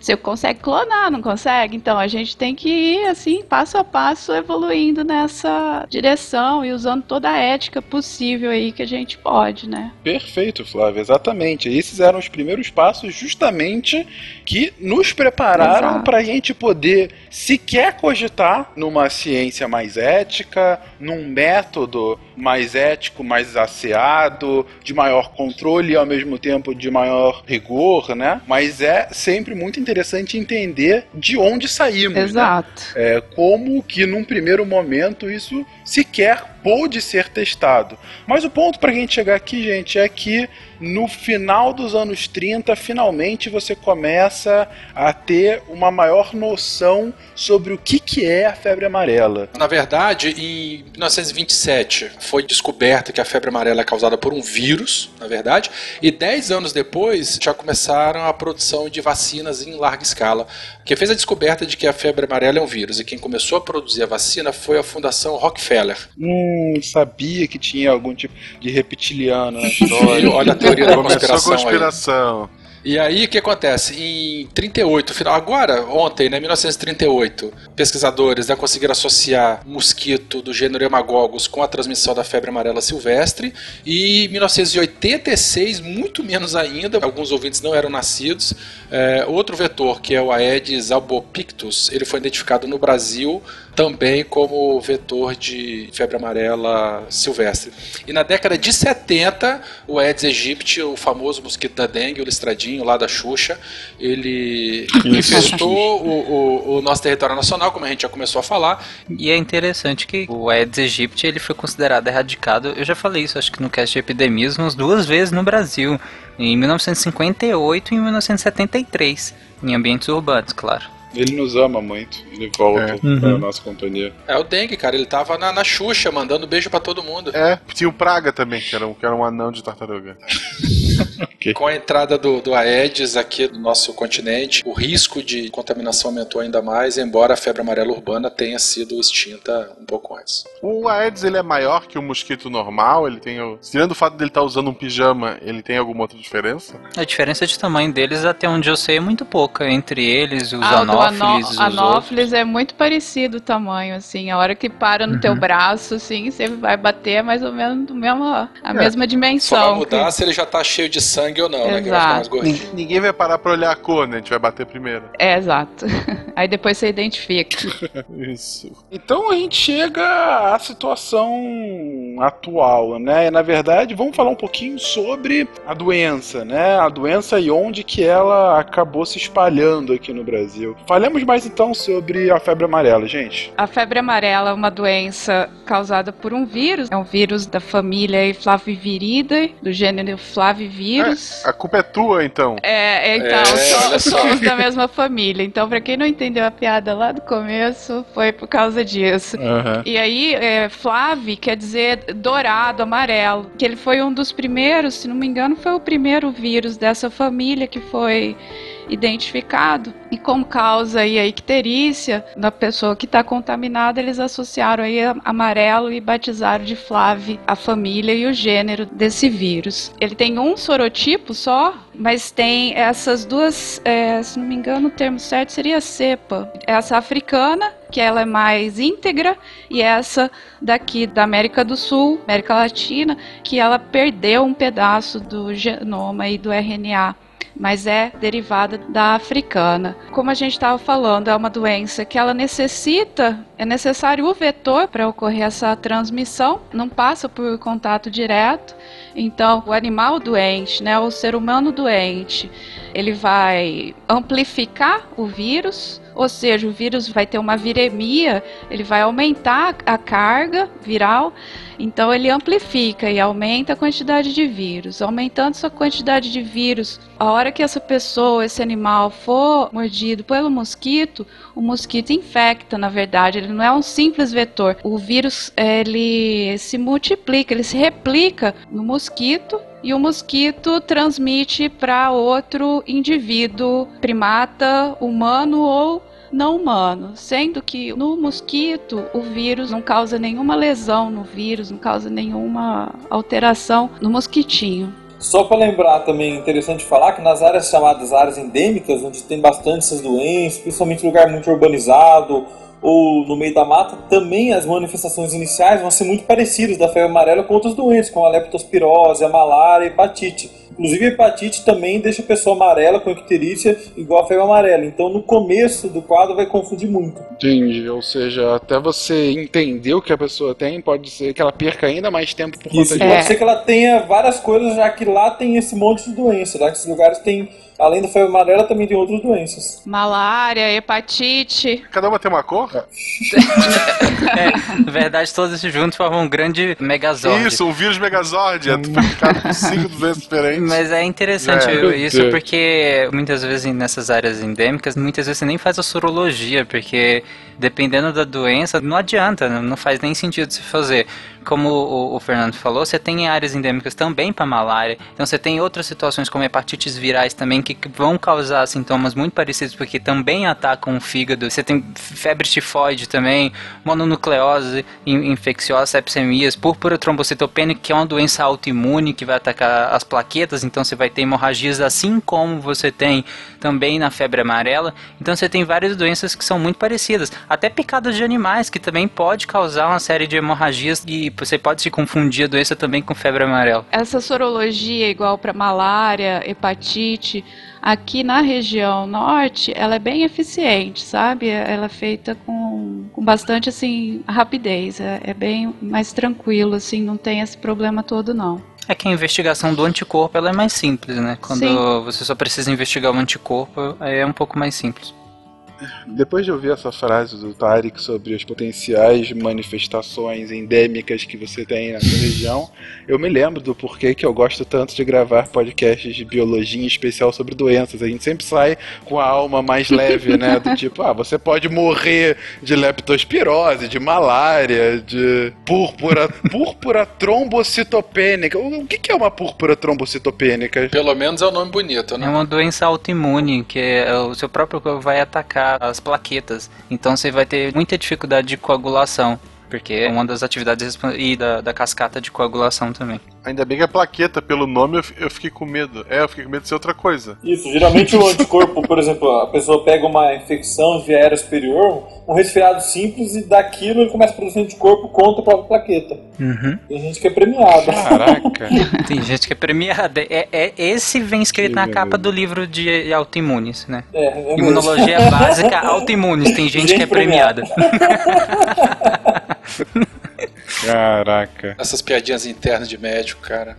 Você consegue clonar, não consegue? Então a gente tem que ir assim, passo a passo, evoluindo nessa direção e usando toda a ética possível aí que a gente pode, né? Perfeito, Flávio, exatamente. Esses eram os primeiros passos, justamente, que nos prepararam para a gente poder sequer cogitar numa ciência mais ética, num método mais ético, mais asseado, de maior controle e ao mesmo tempo de maior rigor, né? Mas é sempre muito interessante entender de onde saímos. né? Exato. É, como que num primeiro momento isso sequer pôde ser testado. Mas o ponto para a gente chegar aqui, gente, é que no final dos anos 30, finalmente você começa a ter uma maior noção sobre o que, que é a febre amarela. Na verdade, em 1927 foi descoberta que a febre amarela é causada por um vírus, na verdade, e 10 anos depois já começaram a produção de vacinas em larga escala. Quem fez a descoberta de que a febre amarela é um vírus e quem começou a produzir a vacina foi a Fundação Rockefeller. Hum, sabia que tinha algum tipo de reptiliano na <laughs> história. Olha teoria da a conspiração aí. conspiração. E aí, o que acontece? Em 38, final, agora, ontem, né, 1938, pesquisadores né, conseguiram associar mosquito do gênero Hemagogos com a transmissão da febre amarela silvestre. E em 1986, muito menos ainda, alguns ouvintes não eram nascidos, é, outro vetor, que é o Aedes albopictus, ele foi identificado no Brasil também como vetor de febre amarela silvestre. E na década de 70, o Aedes aegypti, o famoso mosquito da dengue, o listradinho lá da Xuxa, ele infestou o, o- o nosso território nacional, como a gente já começou a falar. E é interessante que o Aedes aegypti ele foi considerado erradicado. Eu já falei isso, acho que no cast de epidemias, umas duas vezes no Brasil, em 1958 e em 1973, em ambientes urbanos, claro. Ele nos ama muito, ele volta É. para nossa companhia. É o dengue, cara, ele tava na, na Xuxa, mandando beijo pra todo mundo. É, tinha o Praga também, que era um, que era um anão de tartaruga. <laughs> <laughs> Com a entrada do, do Aedes aqui no nosso continente, o risco de contaminação aumentou ainda mais, embora a febre amarela urbana tenha sido extinta um pouco antes. O Aedes ele é maior que o mosquito normal, ele tem o... Tirando o fato dele estar usando um pijama, ele tem alguma outra diferença? A diferença de tamanho deles, até onde eu sei, é muito pouca. Entre eles, os Ah, o do anófilis anó- e os outros. anófilis é muito parecido o tamanho, assim. A hora que para no teu braço, assim, você vai bater mais ou menos do mesmo, a É. mesma Só dimensão. vai mudar se ele já tá cheio de sangue ou não, né? Que vai ficar mais Exato. gordinho. Ninguém vai parar pra olhar a cor, né? A gente vai bater primeiro. É, exato. <laughs> Aí depois você identifica. <laughs> Isso. Então a gente chega à situação atual, né? E, na verdade, vamos falar um pouquinho sobre a doença, né? A doença e onde que ela acabou se espalhando aqui no Brasil. Falemos mais então sobre a febre amarela, gente. A febre amarela é uma doença causada por um vírus. É um vírus da família Flaviviridae, do gênero Flavivírus. A culpa é tua, então. É, é, então, É, so- olha só. somos da mesma família. Então, pra quem não entendeu a piada lá do começo, foi por causa disso. E aí, é, Flavi quer dizer dourado, amarelo. Que ele foi um dos primeiros, se não me engano, foi o primeiro vírus dessa família que foi identificado. E como causa aí a icterícia na pessoa que está contaminada, eles associaram aí amarelo e batizaram de Flave a família e o gênero desse vírus. Ele tem um sorotipo só, mas tem essas duas, é, se não me engano, o termo certo seria cepa. Essa africana, que ela é mais íntegra, e essa daqui da América do Sul, América Latina, que ela perdeu um pedaço do genoma e do RNA mas é derivada da africana. Como a gente estava falando, é uma doença que ela necessita, é necessário o vetor para ocorrer essa transmissão, não passa por contato direto. Então, o animal doente, né, o ser humano doente, ele vai amplificar o vírus, ou seja, o vírus vai ter uma viremia, ele vai aumentar a carga viral, então ele amplifica e aumenta a quantidade de vírus. Aumentando essa quantidade de vírus, a hora que essa pessoa, esse animal for mordido pelo mosquito, o mosquito infecta, na verdade, ele não é um simples vetor. O vírus ele se multiplica, ele se replica no mosquito e o mosquito transmite para outro indivíduo, primata, humano ou não humano, sendo que no mosquito o vírus não causa nenhuma lesão no vírus, não causa nenhuma alteração no mosquitinho. Só para lembrar também, interessante falar que nas áreas chamadas áreas endêmicas, onde tem bastante essas doenças, principalmente lugar muito urbanizado ou no meio da mata, também as manifestações iniciais vão ser muito parecidas da febre amarela com outras doenças, como a leptospirose, a malária a hepatite. Inclusive a hepatite também deixa a pessoa amarela com icterícia igual a febre amarela. Então no começo do quadro vai confundir muito. Entendi. Ou seja, até você entender o que a pessoa tem, pode ser que ela perca ainda mais tempo por Isso, conta pode disso. ser que ela tenha várias coisas já que lá tem esse monte de doença. Lá nesses lugares tem, além da febre amarela, também tem outras doenças. Malária, hepatite. Cada uma tem uma cor? <laughs> É, na verdade, todos esses juntos formam um grande megazord. Isso, um vírus megazord. É duplicado com cinco doenças diferentes. Mas é interessante É. eu- isso porque muitas vezes nessas áreas endêmicas, muitas vezes você nem faz a sorologia, porque dependendo da doença, não adianta, não faz nem sentido se fazer. Como o, o Fernando falou, você tem áreas endêmicas também para malária, então você tem outras situações como hepatites virais também que, vão causar sintomas muito parecidos, porque também atacam o fígado. Você tem febre tifoide também, mononucleose in- infecciosa, sepsemias, púrpura trombocitopênica, que é uma doença autoimune que vai atacar as plaquetas, então você vai ter hemorragias assim como você tem também na febre amarela. Então você tem várias doenças que são muito parecidas, até picadas de animais que também pode causar uma série de hemorragias e você pode se confundir a doença também com febre amarela. Essa sorologia igual para malária, hepatite, aqui na região norte, ela é bem eficiente, sabe? Ela é feita com, com bastante assim rapidez, é, é bem mais tranquilo, assim, não tem esse problema todo não. É que a investigação do anticorpo ela é mais simples, né? Quando Sim. você só precisa investigar o anticorpo, aí é um pouco mais simples. Depois de ouvir essa frase do Tarek sobre as potenciais manifestações endêmicas que você tem nessa região, eu me lembro do porquê que eu gosto tanto de gravar podcasts de biologia em especial sobre doenças. A gente sempre sai com a alma mais leve, né? Do <laughs> tipo, ah, você pode morrer de leptospirose, de malária, de púrpura, púrpura trombocitopênica. O que é uma púrpura trombocitopênica? Pelo menos é o nome bonito, É né? uma doença autoimune, que é, o seu próprio corpo vai atacar as plaquetas. Então você vai ter muita dificuldade de coagulação. Porque é uma das atividades e da, da cascata de coagulação também. Ainda bem que a plaqueta, pelo nome, eu eu fiquei com medo. É, eu fiquei com medo de ser outra coisa. Isso, geralmente o <laughs> anticorpo, por exemplo, a pessoa pega uma infecção via aérea superior, um resfriado simples, e daquilo ele começa a produzir anticorpo contra a própria plaqueta. Uhum. Tem gente que é premiada. Caraca. <laughs> Tem gente que é premiada. É, é- esse vem escrito Que na beleza. capa do livro de autoimunes, né? É, é. Imunologia básica <laughs> autoimunes. Tem gente que é premiada. Caraca. Essas piadinhas internas de médico, cara.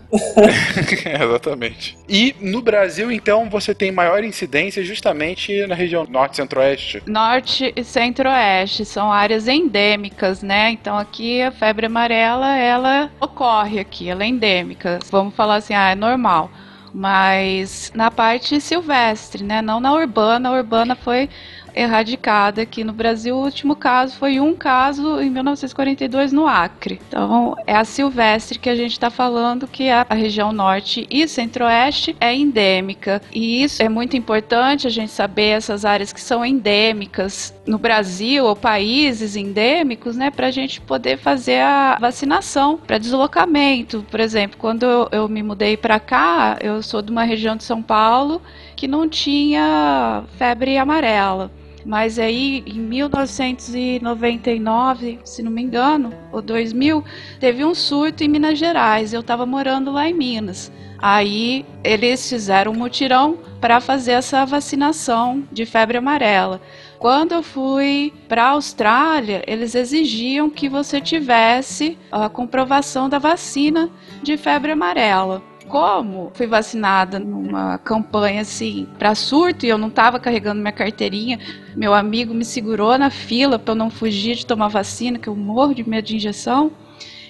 É, <laughs> exatamente. E no Brasil, então, você tem maior incidência justamente na região norte e centro-oeste. Norte e centro-oeste são áreas endêmicas, né? Então aqui a febre amarela, ela ocorre aqui, ela é endêmica. Vamos falar assim, ah, é normal. Mas na parte silvestre, né? Não na urbana. A urbana foi erradicada aqui no Brasil. O último caso foi um caso em 1942 no Acre. Então é a silvestre que a gente está falando, que é a região norte e centro-oeste é endêmica. E isso é muito importante a gente saber essas áreas que são endêmicas no Brasil ou países endêmicos, né, para a gente poder fazer a vacinação para deslocamento. Por exemplo, quando eu, eu me mudei para cá, eu sou de uma região de São Paulo que não tinha febre amarela. Mas aí, em 1999, se não me engano, ou 2000, teve um surto em Minas Gerais. Eu estava morando lá em Minas. Aí eles fizeram um mutirão para fazer essa vacinação de febre amarela. Quando eu fui para a Austrália, eles exigiam que você tivesse a comprovação da vacina de febre amarela. Como fui vacinada numa campanha assim para surto e eu não estava carregando minha carteirinha, meu amigo me segurou na fila para eu não fugir de tomar vacina, que eu morro de medo de injeção.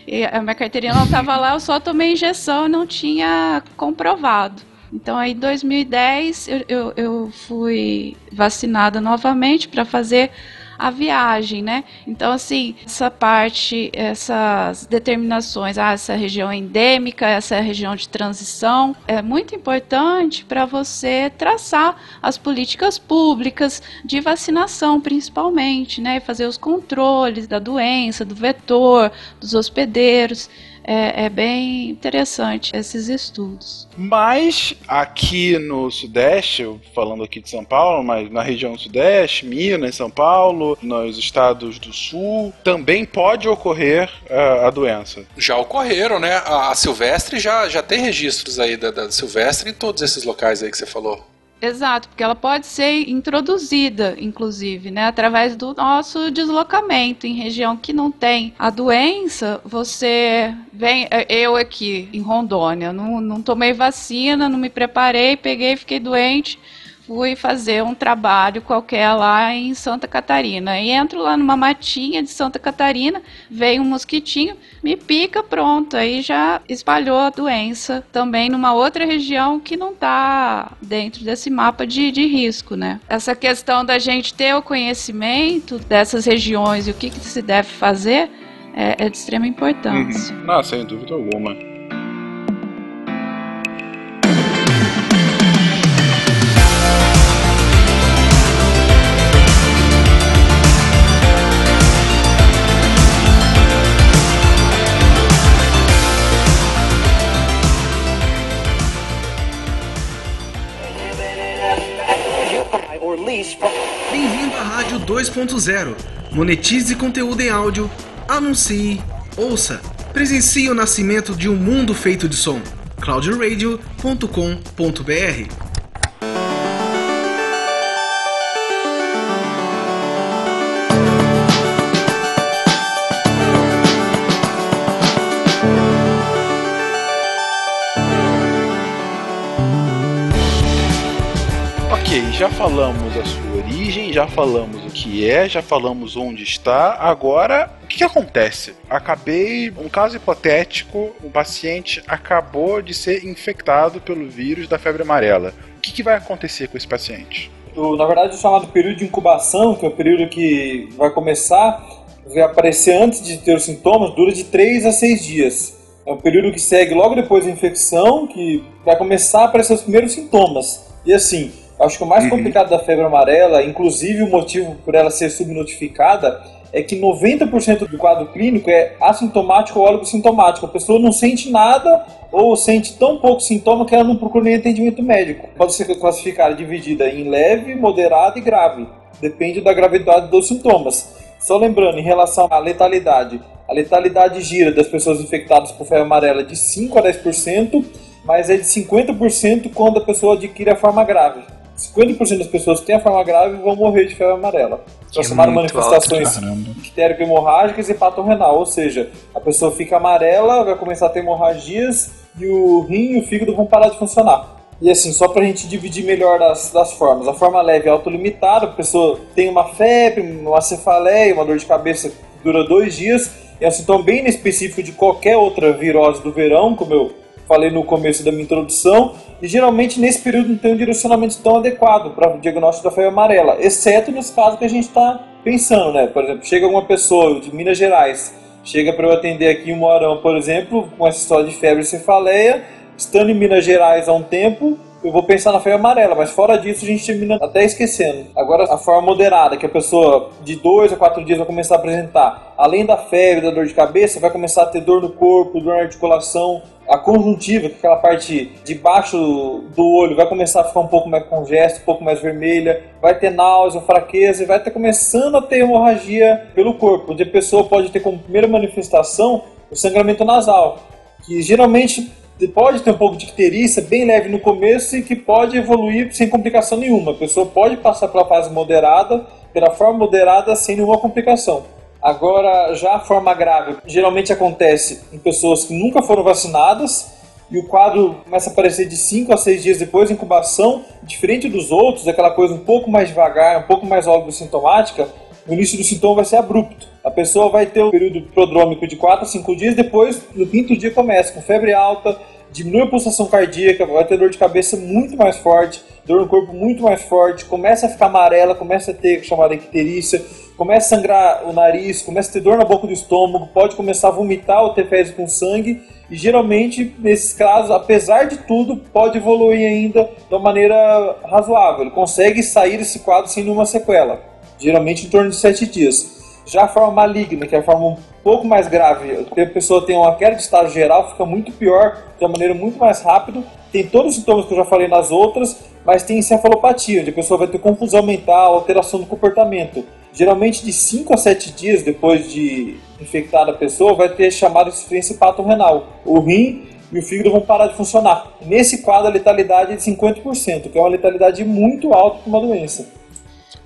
E a minha carteirinha não estava lá, eu só tomei injeção não tinha comprovado. Então, aí em 2010, eu, eu, eu fui vacinada novamente para fazer a viagem, né? Então, assim, essa parte, essas determinações, ah, essa região é endêmica, essa é região de transição, é muito importante para você traçar as políticas públicas de vacinação, principalmente, né? E fazer os controles da doença, do vetor, dos hospedeiros. É, é bem interessante esses estudos. Mas aqui no Sudeste, eu falando aqui de São Paulo, mas na região Sudeste, Minas, São Paulo, nos estados do Sul, também pode ocorrer ah, a doença. Já ocorreram, né? A, a Silvestre já, já tem registros aí da, da Silvestre em todos esses locais aí que você falou. Exato, porque ela pode ser introduzida, inclusive, né, através do nosso deslocamento em região que não tem a doença. Você vem, é, eu aqui em Rondônia, não, não tomei vacina, não me preparei, peguei, fiquei doente fui fazer um trabalho qualquer lá em Santa Catarina. E entro lá numa matinha de Santa Catarina, veio um mosquitinho, me pica, pronto. Aí já espalhou a doença também numa outra região que não está dentro desse mapa de, de risco, né? Essa questão da gente ter o conhecimento dessas regiões e o que, que se deve fazer é, é de extrema importância. Uhum. Não, sem dúvida alguma. 2.0. Monetize conteúdo em áudio, anuncie, ouça, presencie o nascimento de um mundo feito de som. cloudradio.com.br já falamos a sua origem, já falamos o que é, já falamos onde está. Agora, o que, que, acontece? Acabei, um caso hipotético, um paciente acabou de ser infectado pelo vírus da febre amarela. O que, que vai acontecer com esse paciente? O, na verdade, o chamado período de incubação, que é o período que vai começar, vai aparecer antes de ter os sintomas, dura de 3 a 6 dias. É um período que segue logo depois da infecção, que vai começar a aparecer os primeiros sintomas. E assim, Acho que o mais uhum. complicado da febre amarela, inclusive o motivo por ela ser subnotificada, é que 90% do quadro clínico é assintomático ou oligossintomático. A pessoa não sente nada ou sente tão pouco sintoma que ela não procura nem atendimento médico. Pode ser classificada, dividida em leve, moderada e grave. Depende da gravidade dos sintomas. Só lembrando, em relação à letalidade, a letalidade gira das pessoas infectadas por febre amarela de 5 a 10%, mas é de 50% quando a pessoa adquire a forma grave. 50% das pessoas que têm a forma grave vão morrer de febre amarela. São é chamadas manifestações ictérico-hemorrágicas e patorrenal, ou seja, a pessoa fica amarela, vai começar a ter hemorragias e o rim e o fígado vão parar de funcionar. E assim, só para a gente dividir melhor das, das formas. A forma leve é autolimitada, a pessoa tem uma febre, uma cefaleia, uma dor de cabeça que dura dois dias, é um sintoma bem inespecífico de qualquer outra virose do verão, como eu falei no começo da minha introdução, e geralmente nesse período não tem um direcionamento tão adequado para o diagnóstico da febre amarela, exceto nos casos que a gente está pensando, né? Por exemplo, chega uma pessoa de Minas Gerais, chega para eu atender aqui em Moarão, por exemplo, com essa história de febre e cefaleia, estando em Minas Gerais há um tempo, eu vou pensar na febre amarela, mas fora disso a gente termina até esquecendo. Agora, a forma moderada, que a pessoa de dois a quatro dias vai começar a apresentar, além da febre, da dor de cabeça, vai começar a ter dor no corpo, dor na articulação, a conjuntiva, que é aquela parte de baixo do olho, vai começar a ficar um pouco mais congesto, um pouco mais vermelha, vai ter náusea, fraqueza e vai estar começando a ter hemorragia pelo corpo, onde a pessoa pode ter como primeira manifestação o sangramento nasal, que geralmente pode ter um pouco de icterícia bem leve no começo e que pode evoluir sem complicação nenhuma. A pessoa pode passar pela fase moderada, pela forma moderada, sem nenhuma complicação. Agora, já a forma grave geralmente acontece em pessoas que nunca foram vacinadas e o quadro começa a aparecer de 5 a 6 dias depois da incubação, diferente dos outros, aquela coisa um pouco mais devagar, um pouco mais sintomática, o início do sintoma vai ser abrupto. A pessoa vai ter um período prodrômico de 4 a 5 dias, depois, no quinto dia, começa com febre alta, diminui a pulsação cardíaca, vai ter dor de cabeça muito mais forte, dor no corpo muito mais forte, começa a ficar amarela, começa a ter chamada icterícia, começa a sangrar o nariz, começa a ter dor na boca do estômago, pode começar a vomitar ou ter fezes com sangue. E geralmente, nesses casos, apesar de tudo, pode evoluir ainda de uma maneira razoável. Ele consegue sair desse quadro sem nenhuma sequela, geralmente em torno de 7 dias. Já a forma maligna, que é a forma pouco mais grave, a pessoa tem uma queda de estado geral, fica muito pior, de uma maneira muito mais rápida. Tem todos os sintomas que eu já falei nas outras, mas tem encefalopatia, onde a pessoa vai ter confusão mental, alteração do comportamento geralmente de 5 a 7 dias depois de infectar a pessoa, vai ter chamada insuficiência renal. O rim e o fígado vão parar de funcionar. Nesse quadro, a letalidade é de 50%, que é uma letalidade muito alta para uma doença.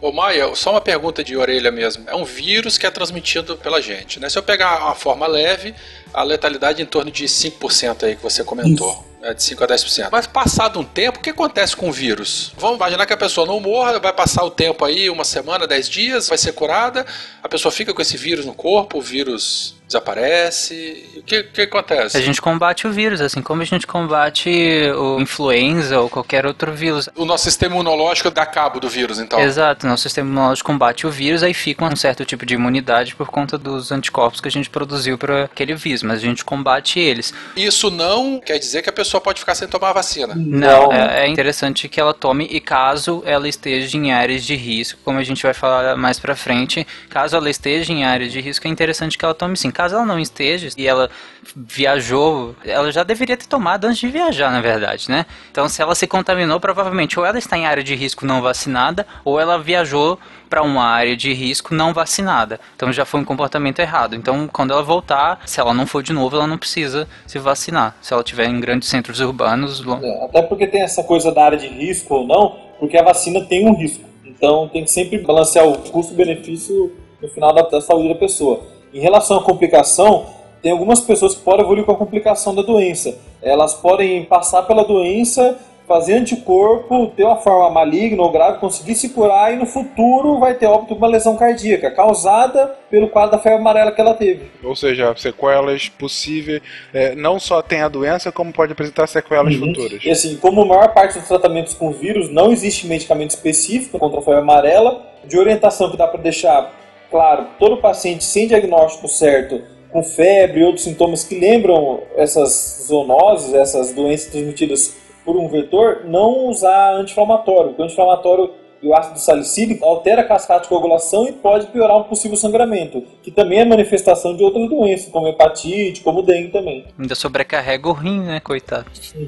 Ô Maia, só uma pergunta de orelha mesmo. É um vírus que é transmitido pela gente, né? Se eu pegar a forma leve, a letalidade é em torno de 5% aí que você comentou. É de 5 a 10%. Mas passado um tempo, o que acontece com o vírus? Vamos imaginar que a pessoa não morra, vai passar o tempo aí, uma semana, 10 dias, vai ser curada, a pessoa fica com esse vírus no corpo, o vírus desaparece. O que, que acontece? A gente combate o vírus, assim como a gente combate o influenza ou qualquer outro vírus. O nosso sistema imunológico dá cabo do vírus, então. Exato, nosso sistema imunológico combate o vírus, aí fica um certo tipo de imunidade por conta dos anticorpos que a gente produziu para aquele vírus, mas a gente combate eles. Isso não quer dizer que a pessoa pode ficar sem tomar a vacina. Não, é, é interessante que ela tome e caso ela esteja em áreas de risco, como a gente vai falar mais pra frente, caso ela esteja em áreas de risco, é interessante que ela tome sim. Caso ela não esteja e ela viajou, ela já deveria ter tomado antes de viajar, na verdade, né? Então, se ela se contaminou, provavelmente ou ela está em área de risco não vacinada, ou ela viajou para uma área de risco não vacinada. Então já foi um comportamento errado. Então, quando ela voltar, se ela não for de novo, ela não precisa se vacinar. Se ela estiver em grandes centros urbanos. É, até porque tem essa coisa da área de risco ou não, porque a vacina tem um risco. Então tem que sempre balancear o custo-benefício no final da, da saúde da pessoa. Em relação à complicação, tem algumas pessoas que podem evoluir com a complicação da doença. Elas podem passar pela doença, fazer anticorpo, ter uma forma maligna ou grave, conseguir se curar e no futuro vai ter óbito uma lesão cardíaca causada pelo quadro da febre amarela que ela teve. Ou seja, sequelas possíveis, é, não só tem a doença, como pode apresentar sequelas Uhum. futuras. E assim, como a maior parte dos tratamentos com vírus não existe medicamento específico contra a febre amarela, de orientação que dá para deixar claro, todo paciente sem diagnóstico certo, com febre e outros sintomas que lembram essas zoonoses, essas doenças transmitidas por um vetor, não usar anti-inflamatório, porque o anti-inflamatório e o ácido salicílico altera a cascata de coagulação e pode piorar um possível sangramento, que também é manifestação de outras doenças, como hepatite, como dengue também. Ainda sobrecarrega o rim, né, coitado.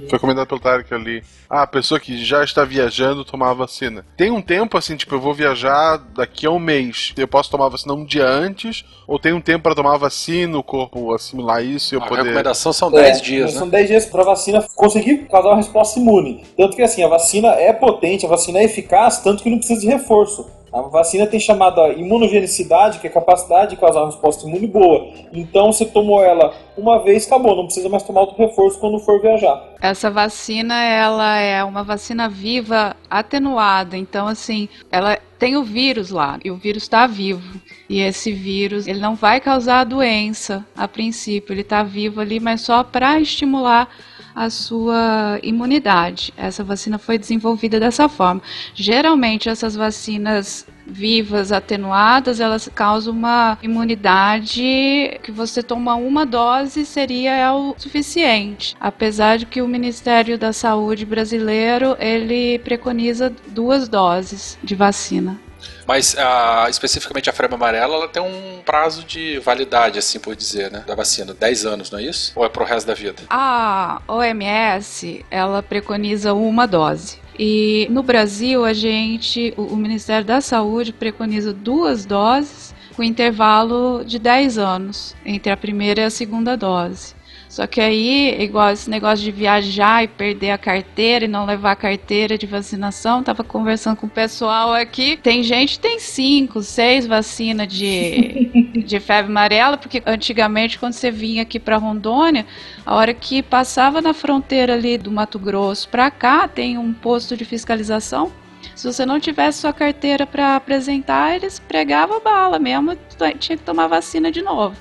Foi comentado pelo Tarek ali. Ah, a pessoa que já está viajando tomar a vacina. Tem um tempo assim, tipo, eu vou viajar daqui a um mês. Eu posso tomar a vacina um dia antes, ou tem um tempo para tomar a vacina, o corpo assimilar isso e eu A poder. recomendação são É, 10 dias, São né? 10 dias para a vacina conseguir causar uma resposta imune. Tanto que assim, a vacina é potente, a vacina é eficaz, tanto que não precisa de reforço. A vacina tem chamada imunogenicidade, que é a capacidade de causar uma resposta imune boa. Então, você tomou ela uma vez, acabou, não precisa mais tomar outro reforço quando for viajar. Essa vacina, ela é uma vacina viva atenuada. Então, assim, ela tem o vírus lá e o vírus está vivo. E esse vírus, ele não vai causar a doença a princípio. Ele está vivo ali, mas só para estimular a sua imunidade. Essa vacina foi desenvolvida dessa forma. Geralmente, essas vacinas vivas atenuadas, elas causam uma imunidade que você toma uma dose seria o suficiente. Apesar de que o Ministério da Saúde brasileiro, ele preconiza duas doses de vacina. Mas ah, especificamente a febre amarela, ela tem um prazo de validade, assim por dizer, né? Da vacina. 10 anos, não é isso? Ou é pro resto da vida? A OMS, ela preconiza uma dose. E no Brasil, a gente, o Ministério da Saúde preconiza duas doses com intervalo de 10 anos entre a primeira e a segunda dose. Só que aí, igual esse negócio de viajar e perder a carteira e não levar a carteira de vacinação, tava conversando com o pessoal aqui. Tem gente que tem cinco, seis vacinas de, <laughs> de febre amarela, porque antigamente quando você vinha aqui para Rondônia, a hora que passava na fronteira ali do Mato Grosso para cá, tem um posto de fiscalização. Se você não tivesse sua carteira para apresentar, eles pregavam bala mesmo, tinha que tomar vacina de novo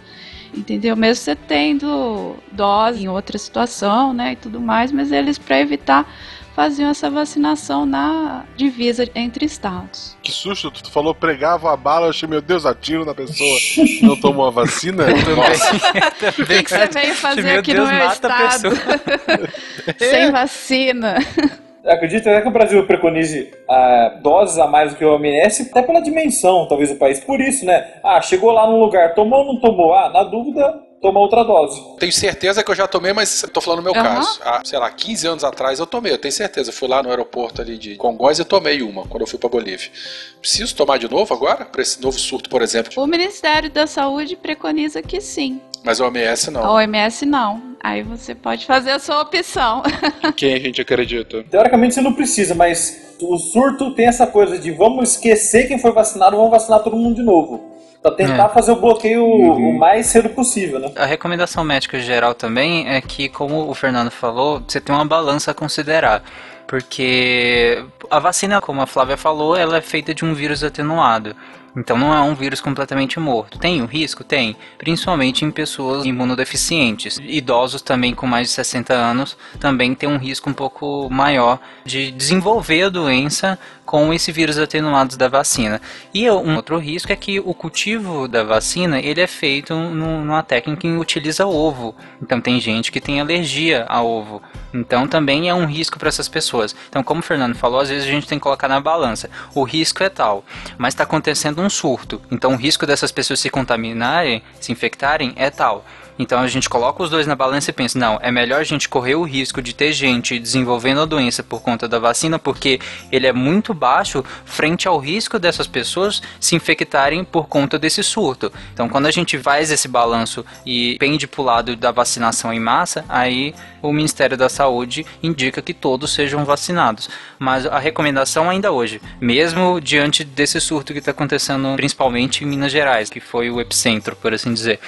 entendeu? Mesmo você tendo dose em outra situação, né, e tudo mais, mas eles para evitar faziam essa vacinação na divisa entre estados. Que susto, tu falou pregava a bala, eu achei, meu Deus, atiro na pessoa que não tomou a vacina. <laughs> O que, que você veio fazer Meu aqui Deus, no meu mata a estado? <laughs> Sem vacina. <laughs> Acredito até que o Brasil preconize ah, doses a mais do que o OMS, até pela dimensão, talvez, do país. Por isso, né? Ah, chegou lá num lugar, tomou ou não tomou? Ah, na dúvida, tomar outra dose. Tenho certeza que eu já tomei, mas tô falando no meu Aham. caso. Há, sei lá, 15 anos atrás eu tomei, eu tenho certeza. Eu fui lá no aeroporto ali de Congonhas e tomei uma quando eu fui pra Bolívia. Preciso tomar de novo agora? Pra esse novo surto, por exemplo? O Ministério da Saúde preconiza que sim. Mas a OMS não. A OMS não. Aí você pode fazer a sua opção. <laughs> Quem a gente acredita? Teoricamente você não precisa, mas o surto tem essa coisa de vamos esquecer quem foi vacinado, vamos vacinar todo mundo de novo. Pra tentar É. fazer o bloqueio o mais cedo possível, né? A recomendação médica geral também é que, como o Fernando falou, você tem uma balança a considerar. Porque a vacina, como a Flávia falou, ela é feita de um vírus atenuado. Então não é um vírus completamente morto. Tem o risco? Tem. Principalmente em pessoas imunodeficientes. Idosos também com mais de 60 anos também tem um risco um pouco maior de desenvolver a doença com esse vírus atenuado da vacina. E um outro risco é que o cultivo da vacina ele é feito nu- numa técnica que utiliza ovo. Então tem gente que tem alergia a ovo. Então também é um risco para essas pessoas. Então, como o Fernando falou, às vezes a gente tem que colocar na balança. O risco é tal, mas está acontecendo um surto. Então o risco dessas pessoas se contaminarem, se infectarem, é tal. Então a gente coloca os dois na balança e pensa, não, é melhor a gente correr o risco de ter gente desenvolvendo a doença por conta da vacina, porque ele é muito baixo frente ao risco dessas pessoas se infectarem por conta desse surto. Então quando a gente faz esse balanço e pende para o lado da vacinação em massa, aí o Ministério da Saúde indica que todos sejam vacinados. Mas a recomendação ainda hoje, mesmo diante desse surto que está acontecendo principalmente em Minas Gerais, que foi o epicentro, por assim dizer,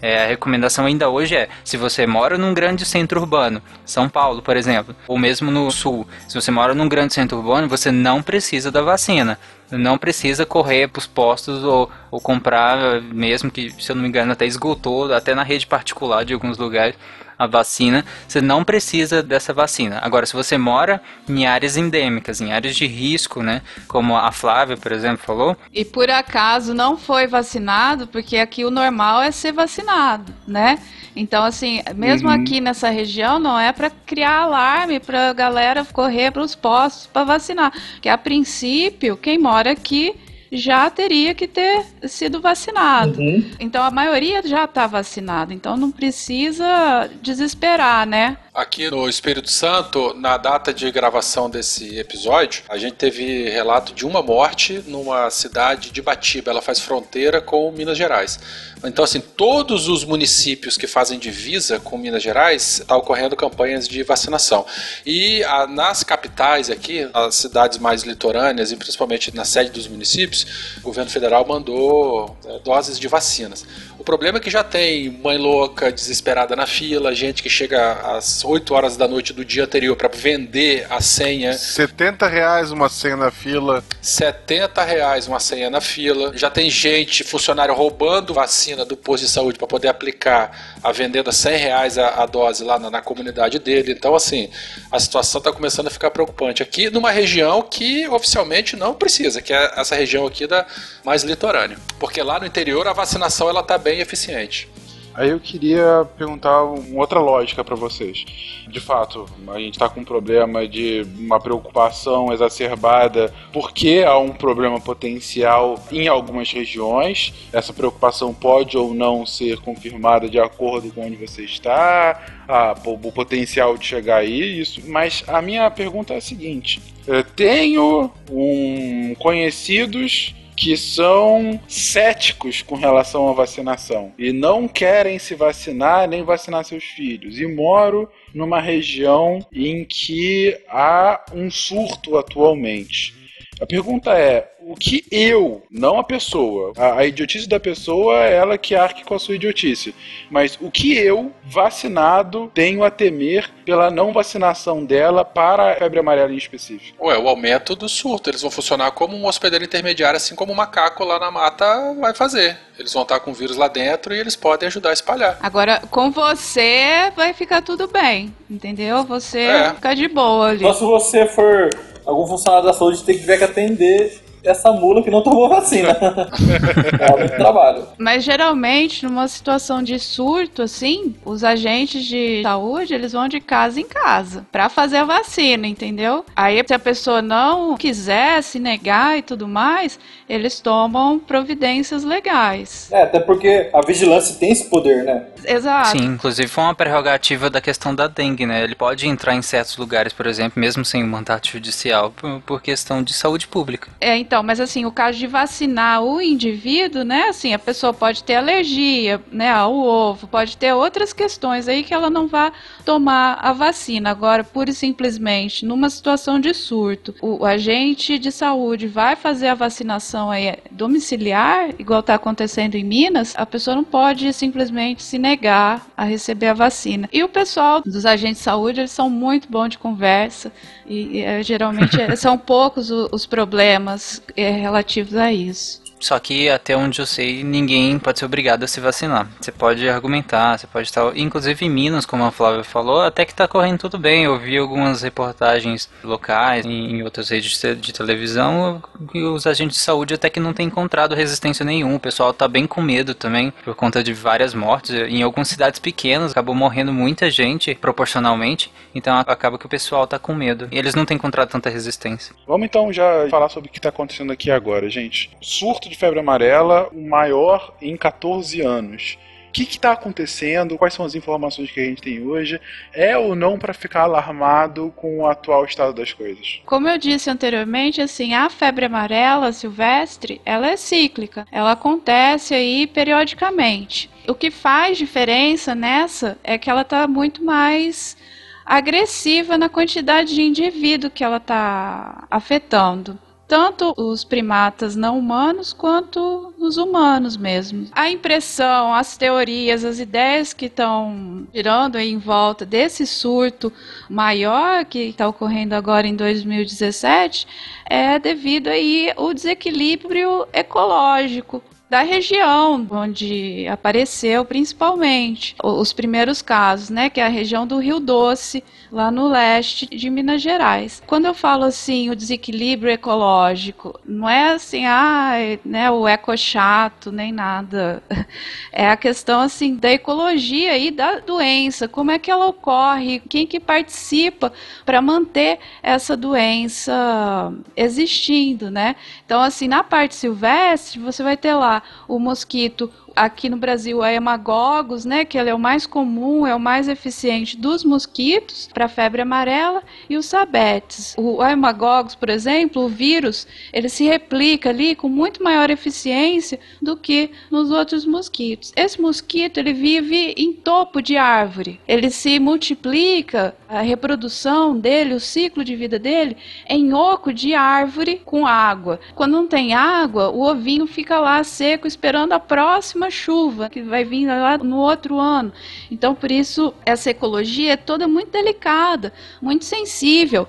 é, a recomendação ainda hoje é, se você mora num grande centro urbano, São Paulo, por exemplo, ou mesmo no sul, se você mora num grande centro urbano, você não precisa da vacina. Não precisa correr para os postos ou, ou comprar, mesmo que, se eu não me engano, até esgotou, até na rede particular de alguns lugares, a vacina. Você não precisa dessa vacina. Agora, se você mora em áreas endêmicas, em áreas de risco, né, como a Flávia, por exemplo, falou, E por acaso não foi vacinado, porque aqui o normal é ser vacinado, né? Então, assim, mesmo Uhum. aqui nessa região, não é para criar alarme para a galera correr para os postos para vacinar. Que a princípio, quem mora aqui já teria que ter sido vacinado. Então, a maioria já está vacinada. Então, não precisa desesperar, né? Aqui no Espírito Santo, na data de gravação desse episódio, a gente teve relato de uma morte numa cidade de Batiba. Ela faz fronteira com Minas Gerais. Então, assim, todos os municípios que fazem divisa com Minas Gerais está ocorrendo campanhas de vacinação. E ah, nas capitais aqui, as cidades mais litorâneas, e principalmente na sede dos municípios, o governo federal mandou eh, doses de vacinas. O problema é que já tem mãe louca, desesperada na fila, gente que chega às 8 horas da noite do dia anterior para vender a senha. 70 reais uma senha na fila. 70 reais uma senha na fila. Já tem gente, funcionário roubando vacina do posto de saúde para poder aplicar, a vendendo a 100 reais a, a dose lá na, na comunidade dele. Então, assim, a situação está começando a ficar preocupante. Aqui numa região que oficialmente não precisa, que é essa região aqui da mais litorânea. Porque lá no interior a vacinação ela está bem eficiente. Aí eu queria perguntar uma outra lógica para vocês. De fato, a gente está com um problema de uma preocupação exacerbada porque há um problema potencial em algumas regiões. Essa preocupação pode ou não ser confirmada de acordo com onde você está, a- o potencial de chegar aí, isso. Mas a minha pergunta é a seguinte: eu tenho um conhecidos que são céticos com relação à vacinação e não querem se vacinar nem vacinar seus filhos. E moro numa região em que há um surto atualmente. A pergunta é: o que eu, não a pessoa, a, a idiotice da pessoa é ela que arque com a sua idiotice, mas o que eu, vacinado, tenho a temer pela não vacinação dela para a febre amarela em específico? Ué, o aumento do surto. Eles vão funcionar como um hospedeiro intermediário, assim como o macaco lá na mata vai fazer. Eles vão estar com o vírus lá dentro e eles podem ajudar a espalhar. Agora, com você vai ficar tudo bem, entendeu? Você É. fica de boa ali. Só se você for algum funcionário da saúde tiver que atender essa mula que não tomou vacina. <laughs> Dá muito trabalho. Mas geralmente, numa situação de surto, assim, os agentes de saúde, eles vão de casa em casa pra fazer a vacina, entendeu? Aí, se a pessoa não quiser se negar e tudo mais, eles tomam providências legais. É, até porque a vigilância tem esse poder, né? Exato. Sim, inclusive foi uma prerrogativa da questão da dengue, né? Ele pode entrar em certos lugares, por exemplo, mesmo sem mandato judicial, por, por questão de saúde pública. É, então, mas assim, o caso de vacinar o indivíduo, né? Assim, a pessoa pode ter alergia, né, ao ovo, pode ter outras questões aí que ela não vá tomar a vacina. Agora, pura e simplesmente, numa situação de surto, o agente de saúde vai fazer a vacinação aí domiciliar, igual está acontecendo em Minas, a pessoa não pode simplesmente se negar a receber a vacina. E o pessoal dos agentes de saúde, eles são muito bons de conversa e, e geralmente são poucos os, os problemas é, relativos a isso. Só que até onde eu sei, ninguém pode ser obrigado a se vacinar. Você pode argumentar, você pode estar. Inclusive em Minas, como a Flávia falou, até que está correndo tudo bem. Eu vi algumas reportagens locais em outras redes de televisão e os agentes de saúde até que não têm encontrado resistência nenhuma. O pessoal está bem com medo também por conta de várias mortes. Em algumas cidades pequenas acabou morrendo muita gente proporcionalmente, então acaba que o pessoal está com medo. E eles não têm encontrado tanta resistência. Vamos então já falar sobre o que está acontecendo aqui agora, gente. Surto de febre amarela, o maior em 14 anos. O que está acontecendo? Quais são as informações que a gente tem hoje? É ou não para ficar alarmado com o atual estado das coisas? Como eu disse anteriormente, assim, a febre amarela silvestre, ela é cíclica. Ela acontece aí periodicamente. O que faz diferença nessa é que ela está muito mais agressiva na quantidade de indivíduo que ela está afetando tanto os primatas não humanos quanto os humanos mesmo. A impressão, as teorias, as ideias que estão girando em volta desse surto maior que está ocorrendo agora em 2017 é devido aí ao desequilíbrio ecológico da região onde apareceu principalmente os primeiros casos, né, que é a região do Rio Doce, lá no leste de Minas Gerais. Quando eu falo assim, o desequilíbrio ecológico, não é assim, ah, né, o eco chato, nem nada. <laughs> É a questão assim da ecologia e da doença, como é que ela ocorre, quem que participa para manter essa doença existindo, né? Então assim, na parte silvestre, você vai ter lá o mosquito aqui no Brasil a hemagogos, né, que ele é o mais comum, é o mais eficiente dos mosquitos para febre amarela e os sabetes. O hemagogos, por exemplo, o vírus, ele se replica ali com muito maior eficiência do que nos outros mosquitos. Esse mosquito, ele vive em topo de árvore. Ele se multiplica, a reprodução dele, o ciclo de vida dele é em oco de árvore com água. Quando não tem água, o ovinho fica lá seco esperando a próxima chuva que vai vir lá no outro ano. Então, por isso, essa ecologia é toda muito delicada, muito sensível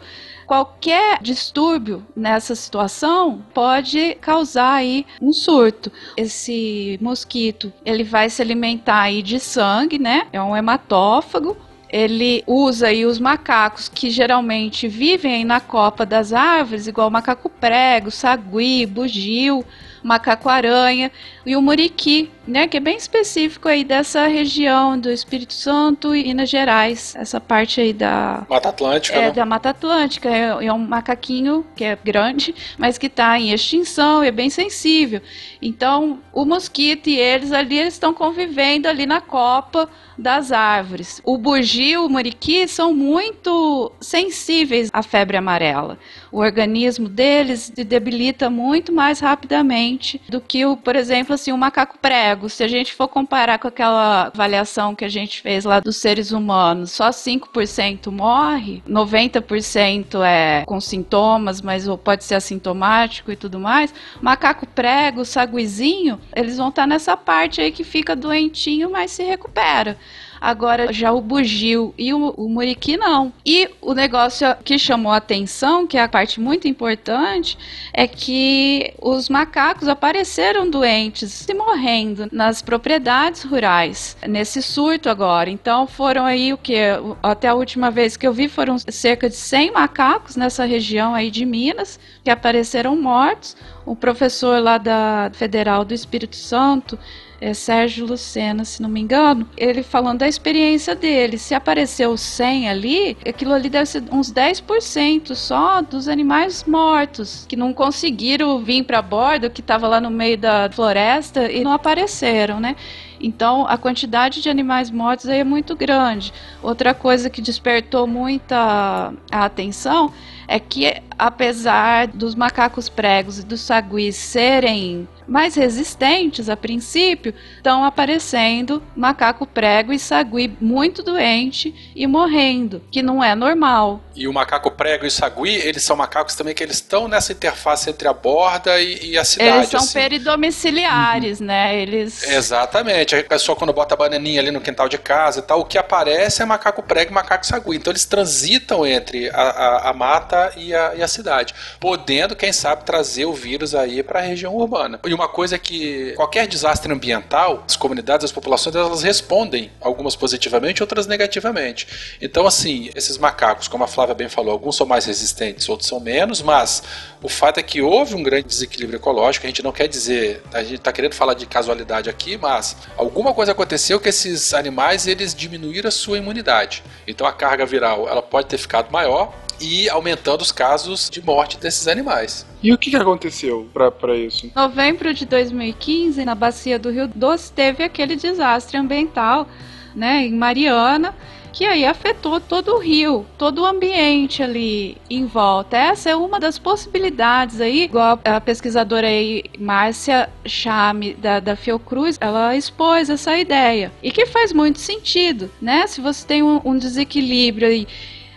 qualquer distúrbio nessa situação pode causar aí um surto. Esse mosquito, ele vai se alimentar aí de sangue, né? É um hematófago. Ele usa aí os macacos que geralmente vivem aí na copa das árvores, igual macaco prego, sagui, bugio, macaco-aranha e o muriqui, né, que é bem específico aí dessa região do Espírito Santo e Minas Gerais, essa parte aí da Mata Atlântica, é né? da Mata Atlântica, é, é um macaquinho que é grande, mas que está em extinção e é bem sensível. Então, o mosquito e eles ali eles estão convivendo ali na copa das árvores. O bugio, o muriqui são muito sensíveis à febre amarela. O organismo deles se debilita muito mais rapidamente do que o, por exemplo, assim, o macaco prego. Se a gente for comparar com aquela avaliação que a gente fez lá dos seres humanos, só 5% morre, 90% é com sintomas, mas pode ser assintomático e tudo mais. Macaco prego, saguizinho, eles vão estar nessa parte aí que fica doentinho, mas se recupera. Agora, já o bugio e o, o muriqui não. E o negócio que chamou a atenção, que é a parte muito importante, é que os macacos apareceram doentes e morrendo nas propriedades rurais, nesse surto agora. Então, foram aí o que? Até a última vez que eu vi, foram cerca de 100 macacos nessa região aí de Minas que apareceram mortos. O professor lá da Federal do Espírito Santo é Sérgio Lucena, se não me engano, ele falando da experiência dele. Se apareceu 100 ali, aquilo ali deve ser uns 10% só dos animais mortos, que não conseguiram vir para bordo, que estava lá no meio da floresta e não apareceram, né? Então, a quantidade de animais mortos aí é muito grande. Outra coisa que despertou muita atenção é que, apesar dos macacos pregos e dos saguis serem mais resistentes a princípio, estão aparecendo macaco prego e sagui muito doente e morrendo, que não é normal. E o macaco prego e o sagui, eles são macacos também que eles estão nessa interface entre a borda e, e a cidade. Eles são assim. peridomiciliares, uhum. né? Eles... Exatamente. A pessoa quando bota a bananinha ali no quintal de casa e tal, o que aparece é macaco prego e macaco sagui. Então eles transitam entre a, a, a mata e a, e a, cidade, podendo, quem sabe, trazer o vírus aí para a região urbana. E uma coisa que qualquer desastre ambiental, as comunidades, as populações, elas respondem, algumas positivamente, outras negativamente. Então, assim, esses macacos, como a Flávia bem falou, alguns são mais resistentes, outros são menos, mas o fato é que houve um grande desequilíbrio ecológico. A gente não quer dizer, a gente está querendo falar de casualidade aqui, mas alguma coisa aconteceu que esses animais eles diminuíram a sua imunidade. Então a carga viral ela pode ter ficado maior e aumentando os casos de morte desses animais. E o que, que aconteceu para isso? Em novembro de 2015, na bacia do Rio Doce, teve aquele desastre ambiental né, em Mariana que aí afetou todo o rio, todo o ambiente ali em volta. Essa é uma das possibilidades aí, igual a pesquisadora aí, Márcia Chame, da, da Fiocruz, ela expôs essa ideia. E que faz muito sentido, né? Se você tem um, um desequilíbrio aí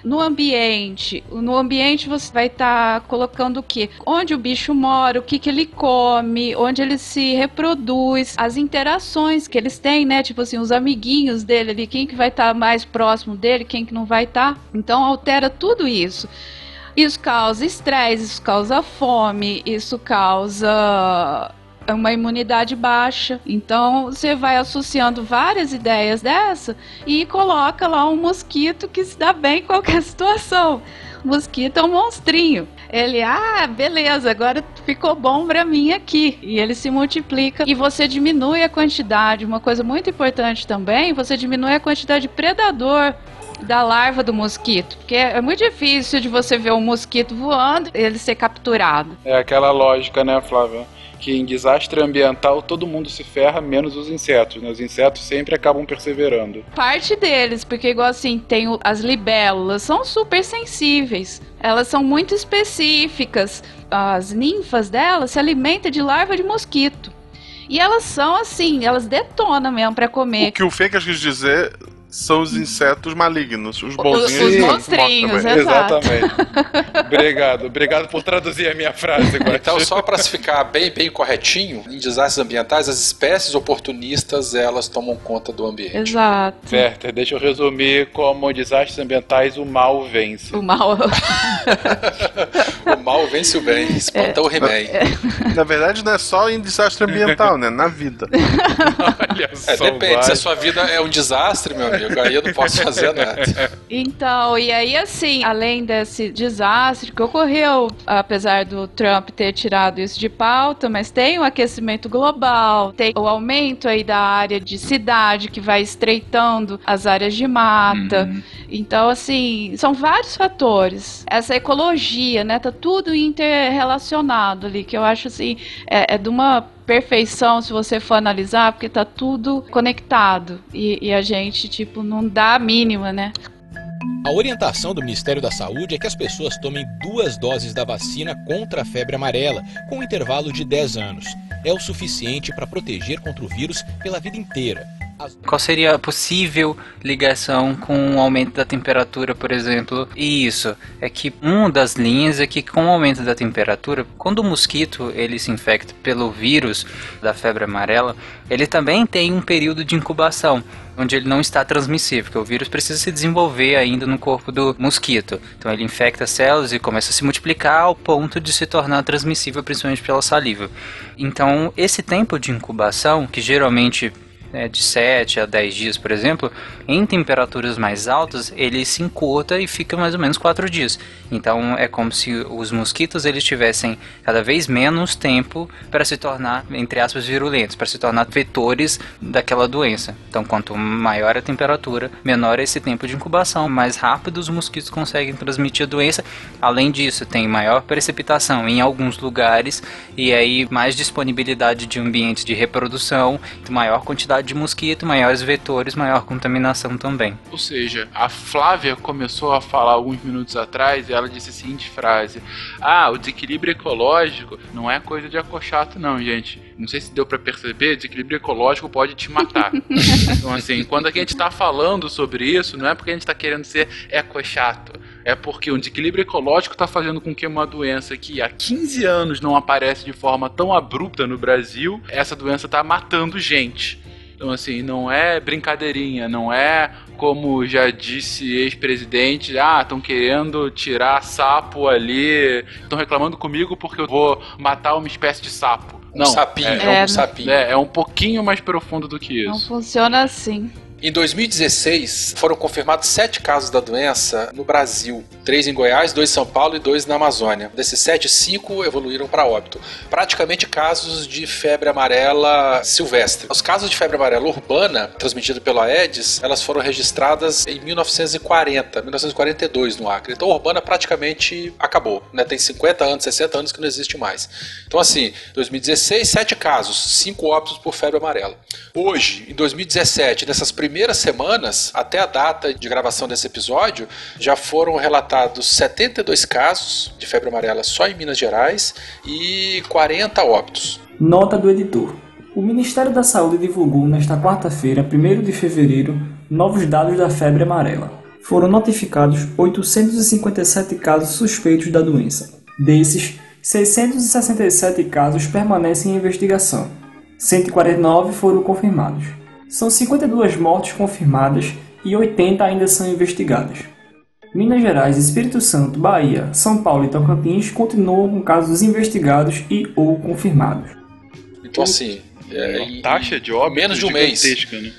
no ambiente, no ambiente você vai estar tá colocando o que? Onde o bicho mora, o que, que ele come, onde ele se reproduz, as interações que eles têm, né? Tipo assim, os amiguinhos dele ali, quem que vai estar tá mais próximo dele, quem que não vai estar. Tá. Então altera tudo isso. Isso causa estresse, isso causa fome, isso causa uma imunidade baixa. Então você vai associando várias ideias dessa e coloca lá um mosquito que se dá bem em qualquer <laughs> situação. Mosquito é um monstrinho. Ele, ah, beleza, agora ficou bom para mim aqui. E ele se multiplica e você diminui a quantidade. Uma coisa muito importante também, você diminui a quantidade de predador da larva do mosquito. Porque é muito difícil de você ver um mosquito voando e ele ser capturado. É aquela lógica, né, Flávia? Que em desastre ambiental todo mundo se ferra, menos os insetos, né? Os insetos sempre acabam perseverando. Parte deles, porque igual assim, tem o, as libélulas, são super sensíveis. Elas são muito específicas. As ninfas delas se alimentam de larva de mosquito. E elas são assim, elas detonam mesmo para comer. O que o Fencas quis dizer são os insetos malignos, os bonzinhos. Os, os monstrinhos, Exatamente. <laughs> obrigado, obrigado por traduzir a minha frase. Agora. Então, só para ficar bem, bem corretinho, em desastres ambientais, as espécies oportunistas, elas tomam conta do ambiente. Exato. Certo, deixa eu resumir como desastres ambientais o mal vence. O mal... <laughs> <laughs> o mal vence o bem, espanta é, o He-Man. É. Na verdade, não é só em desastre ambiental, né? Na vida. Olha é, só, é, depende, vai. se a sua vida é um desastre, meu amigo, amigo. Aí eu não posso fazer nada. Então, e aí assim, além desse desastre que ocorreu, apesar do Trump ter tirado isso de pauta, mas tem o aquecimento global, tem o aumento aí da área de cidade que vai estreitando as áreas de mata. Uhum. Então, assim, são vários fatores. Essa ecologia, né? Tá tudo interrelacionado ali, que eu acho assim, é, é de uma perfeição se você for analisar, porque tá tudo conectado. E, e, a gente, tipo, não dá a mínima, né? A orientação do Ministério da Saúde é que as pessoas tomem duas doses da vacina contra a febre amarela, com um intervalo de 10 anos. É o suficiente para proteger contra o vírus pela vida inteira. Qual seria a possível ligação com o aumento da temperatura, por exemplo? E isso é que uma das linhas é que com o aumento da temperatura, quando o mosquito ele se infecta pelo vírus da febre amarela, ele também tem um período de incubação onde ele não está transmissível, porque o vírus precisa se desenvolver ainda no corpo do mosquito. Então ele infecta células e começa a se multiplicar ao ponto de se tornar transmissível, principalmente pela saliva. Então esse tempo de incubação, que geralmente é de 7 a 10 dias, por exemplo, em temperaturas mais altas, ele se encurta e fica mais ou menos 4 dias. Então é como se os mosquitos eles tivessem cada vez menos tempo para se tornar, entre aspas, virulentos, para se tornar vetores daquela doença. Então quanto maior a temperatura, menor é esse tempo de incubação, mais rápido os mosquitos conseguem transmitir a doença. Além disso, tem maior precipitação em alguns lugares e aí mais disponibilidade de ambientes de reprodução, maior quantidade de mosquito, maiores vetores, maior contaminação também. Ou seja, a Flávia começou a falar alguns minutos atrás e ela disse a seguinte frase: Ah, o desequilíbrio ecológico não é coisa de acochato, não, gente. Não sei se deu para perceber, desequilíbrio ecológico pode te matar. <laughs> então, assim, quando a gente tá falando sobre isso, não é porque a gente tá querendo ser ecochato. É porque o desequilíbrio ecológico está fazendo com que uma doença que há 15 anos não aparece de forma tão abrupta no Brasil, essa doença está matando gente. Então, assim, não é brincadeirinha, não é como já disse ex-presidente, ah, estão querendo tirar sapo ali, estão reclamando comigo porque eu vou matar uma espécie de sapo. Um não, sapinho, é, é um sapinho. É, é um pouquinho mais profundo do que Não isso. funciona assim. Em 2016, foram confirmados sete casos da doença no Brasil. Três em Goiás, dois em São Paulo e dois na Amazônia. Desses sete, cinco evoluíram para óbito. Praticamente casos de febre amarela silvestre. Os casos de febre amarela urbana, transmitida pela Aedes, elas foram registradas em 1940, 1942 no Acre. Então a urbana praticamente acabou. Né? Tem 50 anos, 60 anos que não existe mais. Então assim, 2016, sete casos, cinco óbitos por febre amarela. Hoje, em 2017, nessas primeiras semanas, até a data de gravação desse episódio, já foram relatados 72 casos de febre amarela só em Minas Gerais e 40 óbitos. Nota do editor. O Ministério da Saúde divulgou nesta quarta-feira, 1 de fevereiro, novos dados da febre amarela. Foram notificados 857 casos suspeitos da doença. Desses, 667 casos permanecem em investigação. 149 foram confirmados. São 52 mortes confirmadas e 80 ainda são investigadas. Minas Gerais, Espírito Santo, Bahia, São Paulo e Tocantins continuam com casos investigados e ou confirmados. Então assim, é, em- Taxa de óbito menos de um mês. né?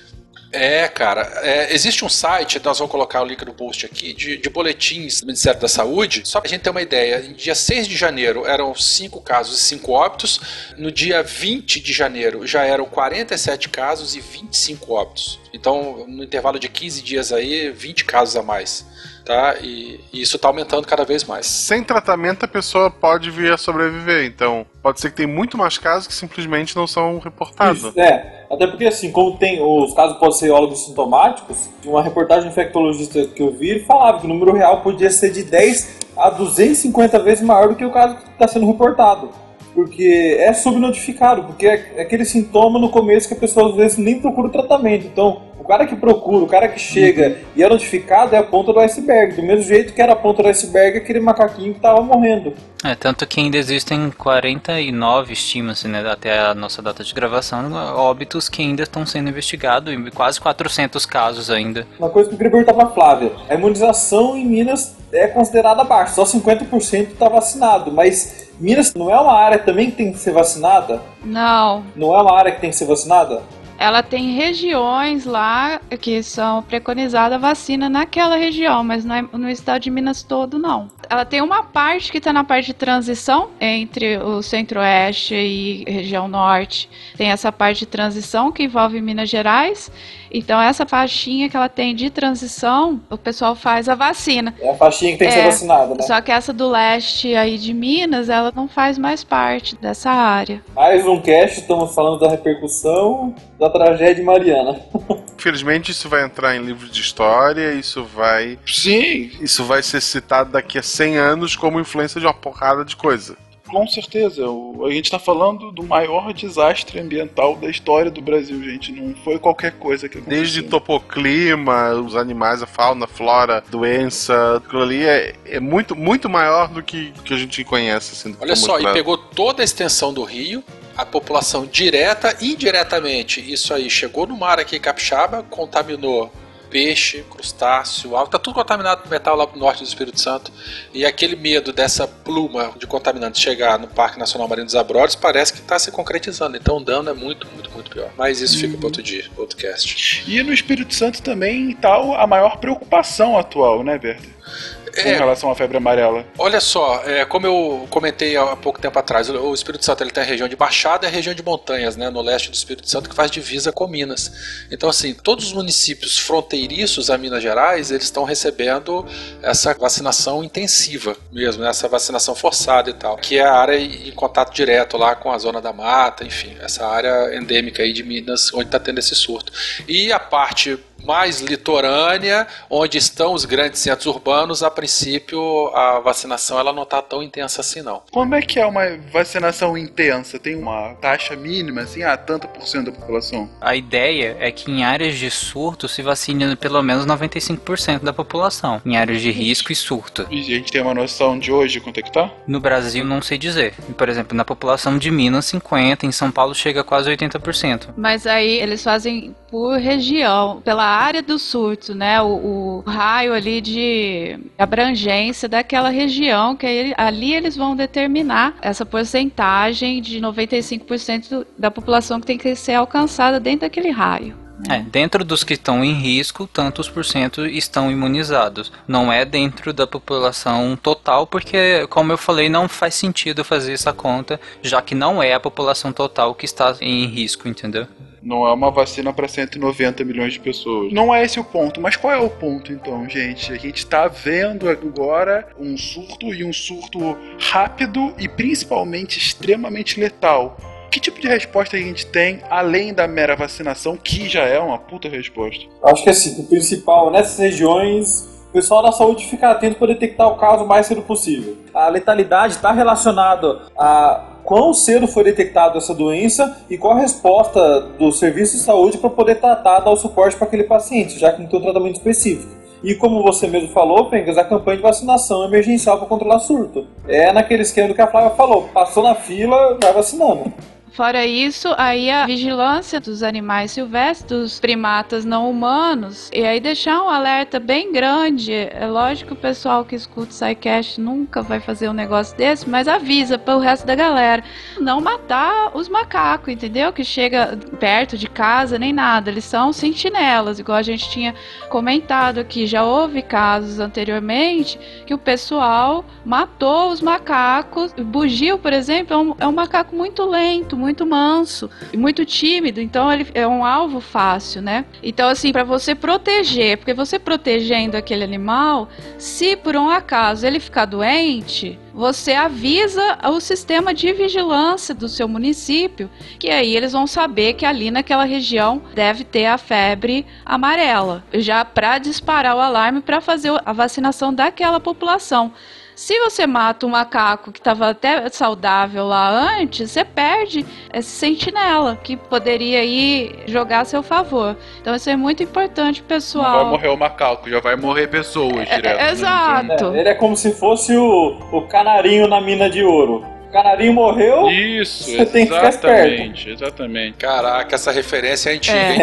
É, cara, é, existe um site, nós vamos colocar o link no post aqui, de, de boletins do Ministério da Saúde. Só pra gente ter uma ideia, em dia 6 de janeiro eram 5 casos e 5 óbitos, no dia 20 de janeiro já eram 47 casos e 25 óbitos. Então, no intervalo de 15 dias aí, 20 casos a mais. Tá? E, e isso tá aumentando cada vez mais. Sem tratamento, a pessoa pode vir a sobreviver. Então, pode ser que tem muito mais casos que simplesmente não são reportados. Isso, é. Até porque, assim, como tem os casos podem ser sintomáticos, uma reportagem infectologista que eu vi falava que o número real podia ser de 10 a 250 vezes maior do que o caso que está sendo reportado. Porque é subnotificado, porque é aquele sintoma no começo que a pessoa às vezes nem procura o tratamento. Então, o cara que procura, o cara que chega e é notificado é a ponta do iceberg. Do mesmo jeito que era a ponta do iceberg aquele macaquinho que tava morrendo. É, tanto que ainda existem 49, estima-se, né, até a nossa data de gravação, óbitos que ainda estão sendo investigados, e quase 400 casos ainda. Uma coisa que eu queria perguntar pra Flávia: a imunização em Minas é considerada baixa, só 50% está vacinado, mas Minas não é uma área também que tem que ser vacinada? Não. Não é uma área que tem que ser vacinada? Ela tem regiões lá que são preconizadas a vacina naquela região, mas não é no estado de Minas todo, não. Ela tem uma parte que está na parte de transição entre o centro-oeste e região norte. Tem essa parte de transição que envolve Minas Gerais. Então, essa faixinha que ela tem de transição, o pessoal faz a vacina. É a faixinha que tem que É, ser vacinada, né? Só que essa do leste aí de Minas, ela não faz mais parte dessa área. Mais um cast, estamos falando da repercussão da tragédia Mariana. <laughs> Infelizmente, isso vai entrar em livros de história, isso vai. Sim! Isso vai ser citado daqui a 100 anos como influência de uma porrada de coisa. Com certeza. O- A gente tá falando do maior desastre ambiental da história do Brasil, gente. Não foi qualquer coisa que aconteceu. Desde topoclima, os animais, a fauna, a flora, doença, aquilo ali é, é muito, muito maior do que, que a gente conhece. Assim, Olha só, e mostrado. pegou toda a extensão do rio, a população direta e indiretamente, isso aí chegou no mar aqui em Capixaba, contaminou peixe, crustáceo, algo, tá tudo contaminado com metal lá pro norte do Espírito Santo. E aquele medo dessa pluma de contaminantes chegar no Parque Nacional Marinho dos Abrolhos parece que está se concretizando. Então o dano é muito, muito, muito pior. Mas isso fica para outro dia, outro cast. E no Espírito Santo também tá a maior preocupação atual, né, Com É. relação à febre amarela. Olha só, é, como eu comentei há pouco tempo atrás, o o Espírito Santo ele tem a região de Baixada e a região de montanhas, né, no leste do Espírito Santo, que faz divisa com Minas. Então, assim, todos os municípios fronteiriços a Minas Gerais, eles estão recebendo essa vacinação intensiva mesmo, né, essa vacinação forçada e tal, que é a área em contato direto lá com a zona da mata, enfim, essa área endêmica aí de Minas, onde está tendo esse surto. E a parte mais litorânea, onde estão os grandes centros urbanos, a princípio a vacinação ela não está tão intensa assim não. Como é que é uma vacinação intensa? Tem uma taxa mínima, assim, ah, tanto por cento da população? A ideia é que em áreas de surto se vacine pelo menos 95% da população, em áreas de risco e surto. E a gente tem uma noção de hoje quanto é que tá? No Brasil não sei dizer. Por exemplo, na população de Minas 50, em São Paulo chega a quase 80%. Mas aí eles fazem por região, pela área do surto, né? O, o raio ali de abrangência daquela região, que aí, ali eles vão determinar essa porcentagem de 95% da população que tem que ser alcançada dentro daquele raio. É, dentro dos que estão em risco, tantos por cento estão imunizados. Não é dentro da população total, porque, como eu falei, não faz sentido fazer essa conta, já que não é a população total que está em risco, entendeu? Não é uma vacina para 190 milhões de pessoas. Não é esse o ponto, mas qual é o ponto então, gente? A gente tá vendo agora um surto e um surto rápido e principalmente extremamente letal. Que tipo de resposta a gente tem além da mera vacinação, que já é uma puta resposta? Acho que assim, o principal nessas regiões, o pessoal da saúde fica atento para detectar o caso o mais cedo possível. A letalidade está relacionada a quão cedo foi detectada essa doença e qual a resposta do serviço de saúde para poder tratar, dar o suporte para aquele paciente, já que não tem um tratamento específico. E como você mesmo falou, Pengas, a campanha de vacinação emergencial para controlar surto. É naquele esquema do que a Flávia falou, passou na fila, vai vacinando. Fora isso, aí a vigilância dos animais silvestres, dos primatas não humanos, e aí deixar um alerta bem grande. É lógico que o pessoal que escuta o SciCast nunca vai fazer um negócio desse, mas avisa para o resto da galera. Não matar os macacos, entendeu? Que chega perto de casa nem nada. Eles são sentinelas, igual a gente tinha comentado aqui. Já houve casos anteriormente que o pessoal matou os macacos. Bugio, por exemplo, é um, é um macaco muito lento, muito manso e muito tímido, então ele é um alvo fácil, né? Então, assim, para você proteger, porque você protegendo aquele animal, se por um acaso ele ficar doente, você avisa o sistema de vigilância do seu município, que aí eles vão saber que ali naquela região deve ter a febre amarela, já para disparar o alarme para fazer a vacinação daquela população. Se você mata um macaco que estava até saudável lá antes, você perde esse sentinela que poderia ir jogar a seu favor. Então isso é muito importante, Não pessoal. vai morrer o macaco, já vai morrer pessoas direto. é- exato. É, ele é como se fosse o, o canarinho na mina de ouro. O canarinho morreu, Isso, você tem que ficar exatamente, exatamente. Caraca, essa referência é antiga, É. hein?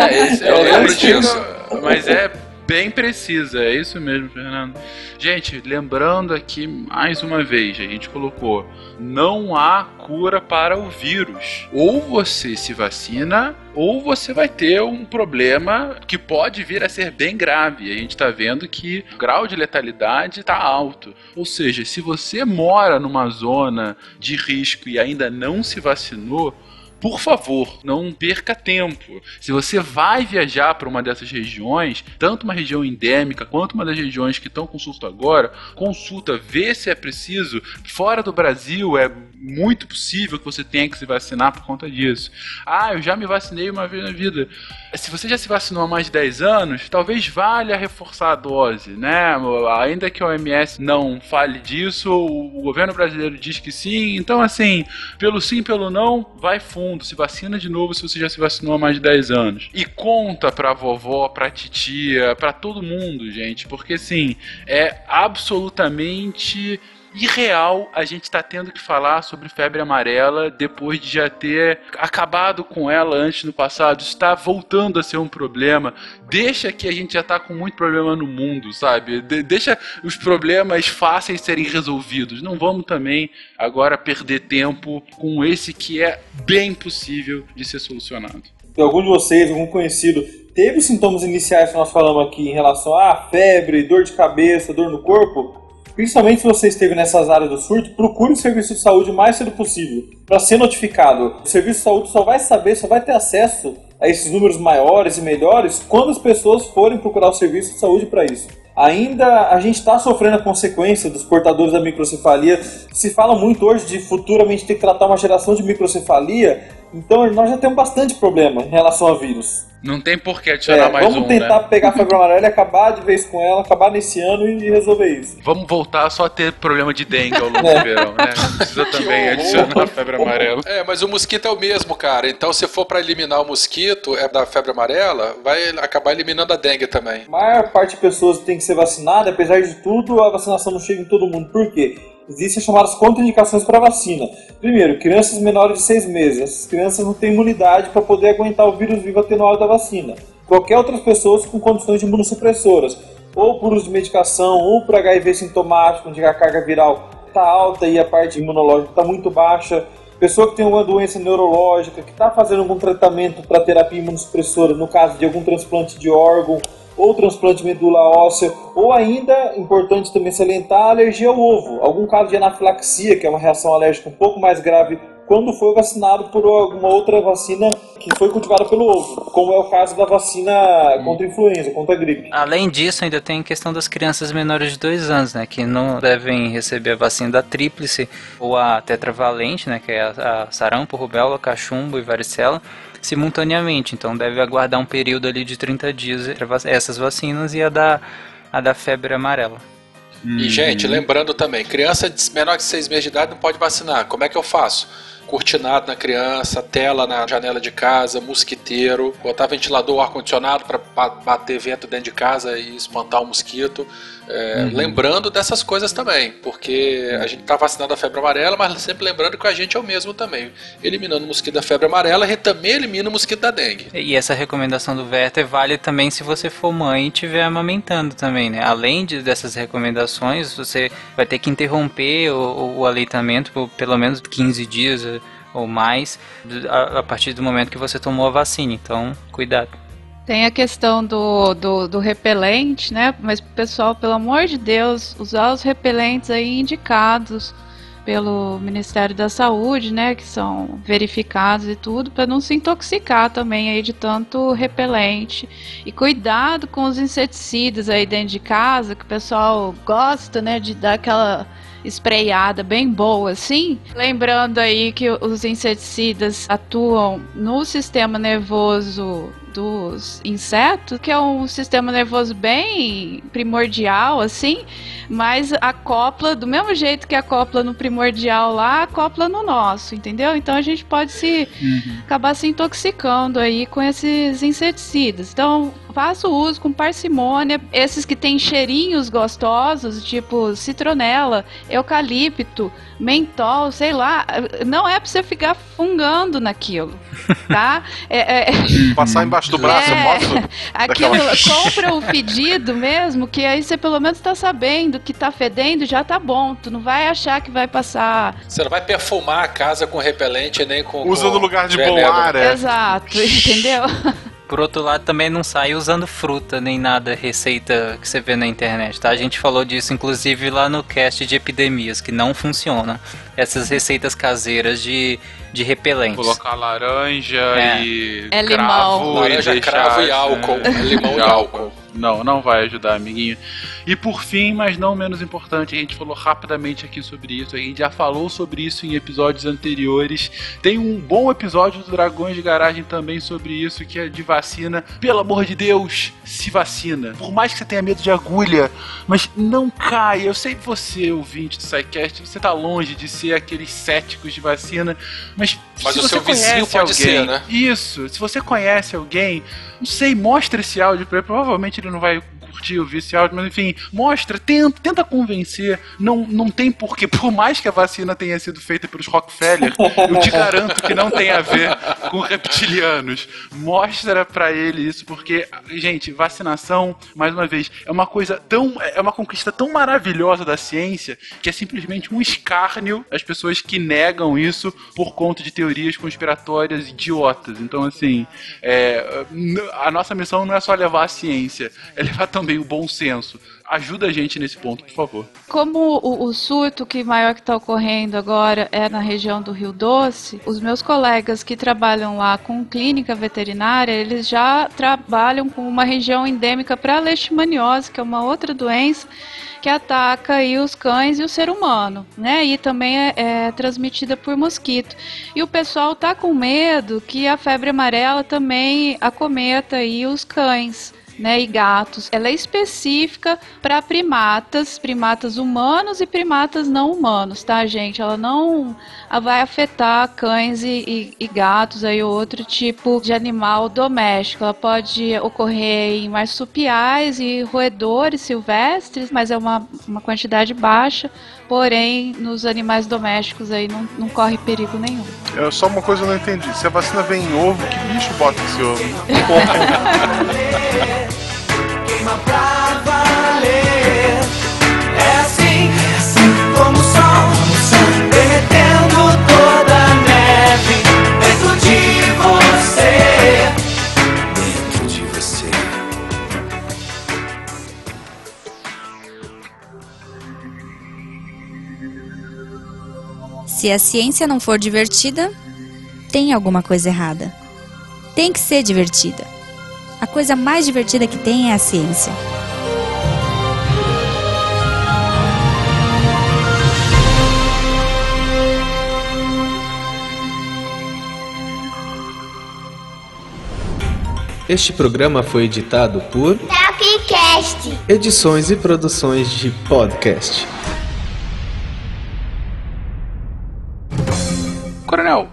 É, esse- eu É, lembro é disso, mas é bem precisa, é isso mesmo, Fernando. Gente, lembrando aqui mais uma vez, a gente colocou: não há cura para o vírus. Ou você se vacina, ou você vai ter um problema que pode vir a ser bem grave. A gente está vendo que o grau de letalidade está alto. Ou seja, se você mora numa zona de risco e ainda não se vacinou, por favor, não perca tempo. Se você vai viajar para uma dessas regiões, tanto uma região endêmica quanto uma das regiões que estão com surto agora, consulta, vê se é preciso. Fora do Brasil é muito possível que você tenha que se vacinar por conta disso. Ah, eu já me vacinei uma vez na vida. Se você já se vacinou há mais de 10 anos, talvez valha reforçar a dose, né? Ainda que a OMS não fale disso, o governo brasileiro diz que sim. Então, assim, pelo sim, pelo não, vai fundo. Se vacina de novo se você já se vacinou há mais de 10 anos. E conta pra vovó, pra titia, pra todo mundo, gente. Porque, assim, é absolutamente irreal a gente tá tendo que falar sobre febre amarela depois de já ter acabado com ela antes no passado. Está voltando a ser um problema. Deixa que a gente já tá com muito problema no mundo, sabe? De deixa os problemas fáceis serem resolvidos. Não vamos também agora perder tempo com esse que é bem possível de ser solucionado. Se algum de vocês, algum conhecido, teve sintomas iniciais que nós falamos aqui em relação a febre, dor de cabeça, dor no corpo, Principalmente se você esteve nessas áreas do surto, procure o serviço de saúde o mais cedo possível para ser notificado. O serviço de saúde só vai saber, só vai ter acesso a esses números maiores e melhores quando as pessoas forem procurar o serviço de saúde para isso. Ainda a gente está sofrendo a consequência dos portadores da microcefalia. Se fala muito hoje de futuramente ter que tratar uma geração de microcefalia, então nós já temos bastante problema em relação a vírus. Não tem por que adicionar É, mais vamos um, tentar né? pegar a febre amarela e acabar de vez com ela, acabar nesse ano e resolver isso. Vamos voltar só a ter problema de dengue ao longo É. do verão, né? Não precisa <laughs> também adicionar a febre amarela. É, mas o mosquito é o mesmo, cara. Então, se for pra eliminar o mosquito é da febre amarela, vai acabar eliminando a dengue também. A maior parte de pessoas tem que ser vacinada, apesar de tudo, a vacinação não chega em todo mundo. Por quê? Existem as chamadas contraindicações para vacina. Primeiro, crianças menores de 6 meses. Essas crianças não têm imunidade para poder aguentar o vírus vivo atenuado da vacina. Qualquer outras pessoas com condições de imunossupressoras, ou por uso de medicação, ou por HIV sintomático, onde a carga viral está alta e a parte imunológica está muito baixa. Pessoa que tem alguma doença neurológica, que está fazendo algum tratamento para terapia imunossupressora, no caso de algum transplante de órgão, ou transplante de medula óssea, ou ainda, importante também salientar, a alergia ao ovo. Algum caso de anafilaxia, que é uma reação alérgica um pouco mais grave quando foi vacinado por alguma outra vacina que foi cultivada pelo ovo, como é o caso da vacina contra a influenza, contra a gripe. Além disso, ainda tem a questão das crianças menores de 2 anos, né? Que não devem receber a vacina da tríplice ou a tetravalente, né? Que é a, a sarampo, rubéola, cachumbo e varicela simultaneamente. Então deve aguardar um período ali de 30 dias entre essas vacinas e a da, a da febre amarela. E, gente, lembrando também, criança menor de 6 meses de idade não pode vacinar. Como é que eu faço? Cortinado na criança, tela na janela de casa, mosquiteiro, botar ventilador ou ar-condicionado para bater vento dentro de casa e espantar o mosquito. É, Uhum. Lembrando dessas coisas também, porque a gente está vacinando a febre amarela, mas sempre lembrando que a gente é o mesmo também. Eliminando o mosquito da febre amarela, a gente também elimina o mosquito da dengue. E essa recomendação do Werther vale também se você for mãe e estiver amamentando também, né? Além de, dessas recomendações, você vai ter que interromper o, o aleitamento por pelo menos 15 dias ou mais a, a partir do momento que você tomou a vacina. Então, cuidado. Tem a questão do, do, do repelente, né? Mas, pessoal, pelo amor de Deus, usar os repelentes aí indicados pelo Ministério da Saúde, né? Que são verificados e tudo, para não se intoxicar também aí de tanto repelente. E cuidado com os inseticidas aí dentro de casa, que o pessoal gosta, né? De dar aquela sprayada bem boa, assim. Lembrando aí que os inseticidas atuam no sistema nervoso dos insetos, que é um sistema nervoso bem primordial, assim, mas acopla do mesmo jeito que acopla no primordial lá, acopla no nosso, entendeu? Então a gente pode se acabar se intoxicando aí com esses inseticidas. Então faça o uso com parcimônia. Esses que têm cheirinhos gostosos, tipo citronela, eucalipto, mentol, sei lá, não é pra você ficar fungando naquilo, tá? <laughs> É, é- Passar embaixo do braço, É, eu posso? <laughs> Aquilo, <laughs> Daquela- compra o pedido mesmo, que aí você pelo menos tá sabendo que tá fedendo, já tá bom. Tu não vai achar que vai passar. Você não vai perfumar a casa com repelente nem com. Usa com no lugar de bom ar, é. Exato, entendeu? Por outro lado, também não sai usando fruta nem nada, receita que você vê na internet, tá? A gente falou disso, inclusive, lá no cast de epidemias, que não funcionam. Essas receitas caseiras de, de repelentes. Colocar laranja É. e É limão. cravo Laranja, e deixar, cravo e álcool. é, Limão e álcool. Não, não vai ajudar, amiguinho. E por fim, mas não menos importante, a gente falou rapidamente aqui sobre isso. A gente já falou sobre isso em episódios anteriores. Tem um bom episódio do Dragões de Garagem também sobre isso, que é de vacina. Pelo amor de Deus, se vacina. Por mais que você tenha medo de agulha, mas não caia. Eu sei que você, ouvinte do SciCast, você tá longe de ser aqueles céticos de vacina, mas, Mas se o você seu vizinho conhece pode alguém, ser, né? Isso, se você conhece alguém, não sei, mostra esse áudio pra ele. Provavelmente ele não vai ouvir esse áudio, mas enfim, mostra, tenta, tenta convencer. Não, não tem porquê, <laughs> por mais que a vacina tenha sido feita pelos Rockefeller, eu te garanto que não tem a ver com reptilianos. Mostra pra ele isso, porque, gente, vacinação, mais uma vez, é uma coisa tão. é uma conquista tão maravilhosa da ciência que é simplesmente um escárnio as pessoas que negam isso por conta de teorias conspiratórias idiotas. Então, assim, é, a nossa missão não é só levar a ciência, é levar também o bom senso. Ajuda a gente nesse ponto, por favor. Como o, o surto que maior que está ocorrendo agora é na região do Rio Doce, os meus colegas que trabalham lá com clínica veterinária, eles já trabalham com uma região endêmica para leishmaniose, que é uma outra doença que ataca aí os cães e o ser humano, né? E também é, é transmitida por mosquito. E o pessoal tá com medo que a febre amarela também acometa aí os cães né, e gatos. Ela é específica para primatas, primatas humanos e primatas não humanos, tá, gente? Ela não vai afetar cães e, e- e gatos aí ou outro tipo de animal doméstico. Ela pode ocorrer em marsupiais e roedores silvestres, mas é uma, uma quantidade baixa. Porém, nos animais domésticos aí não, não corre perigo nenhum. É só uma coisa que eu não entendi. Se a vacina vem em ovo, que bicho bota esse ovo? Queima pra valer. É assim, é assim como o sol, derretendo toda a neve dentro de você. Dentro de você. Se a ciência não for divertida, tem alguma coisa errada. Tem que ser divertida. A coisa mais divertida que tem é a ciência. Este programa foi editado por Talkcast. Edições e Produções de Podcast. Coronel,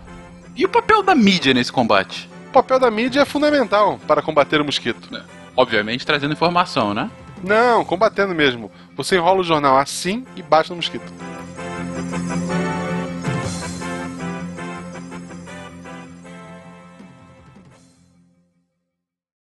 e o papel da mídia nesse combate? O papel da mídia é fundamental para combater o mosquito. Obviamente trazendo informação, né? Não, combatendo mesmo. Você enrola o jornal assim e bate no mosquito.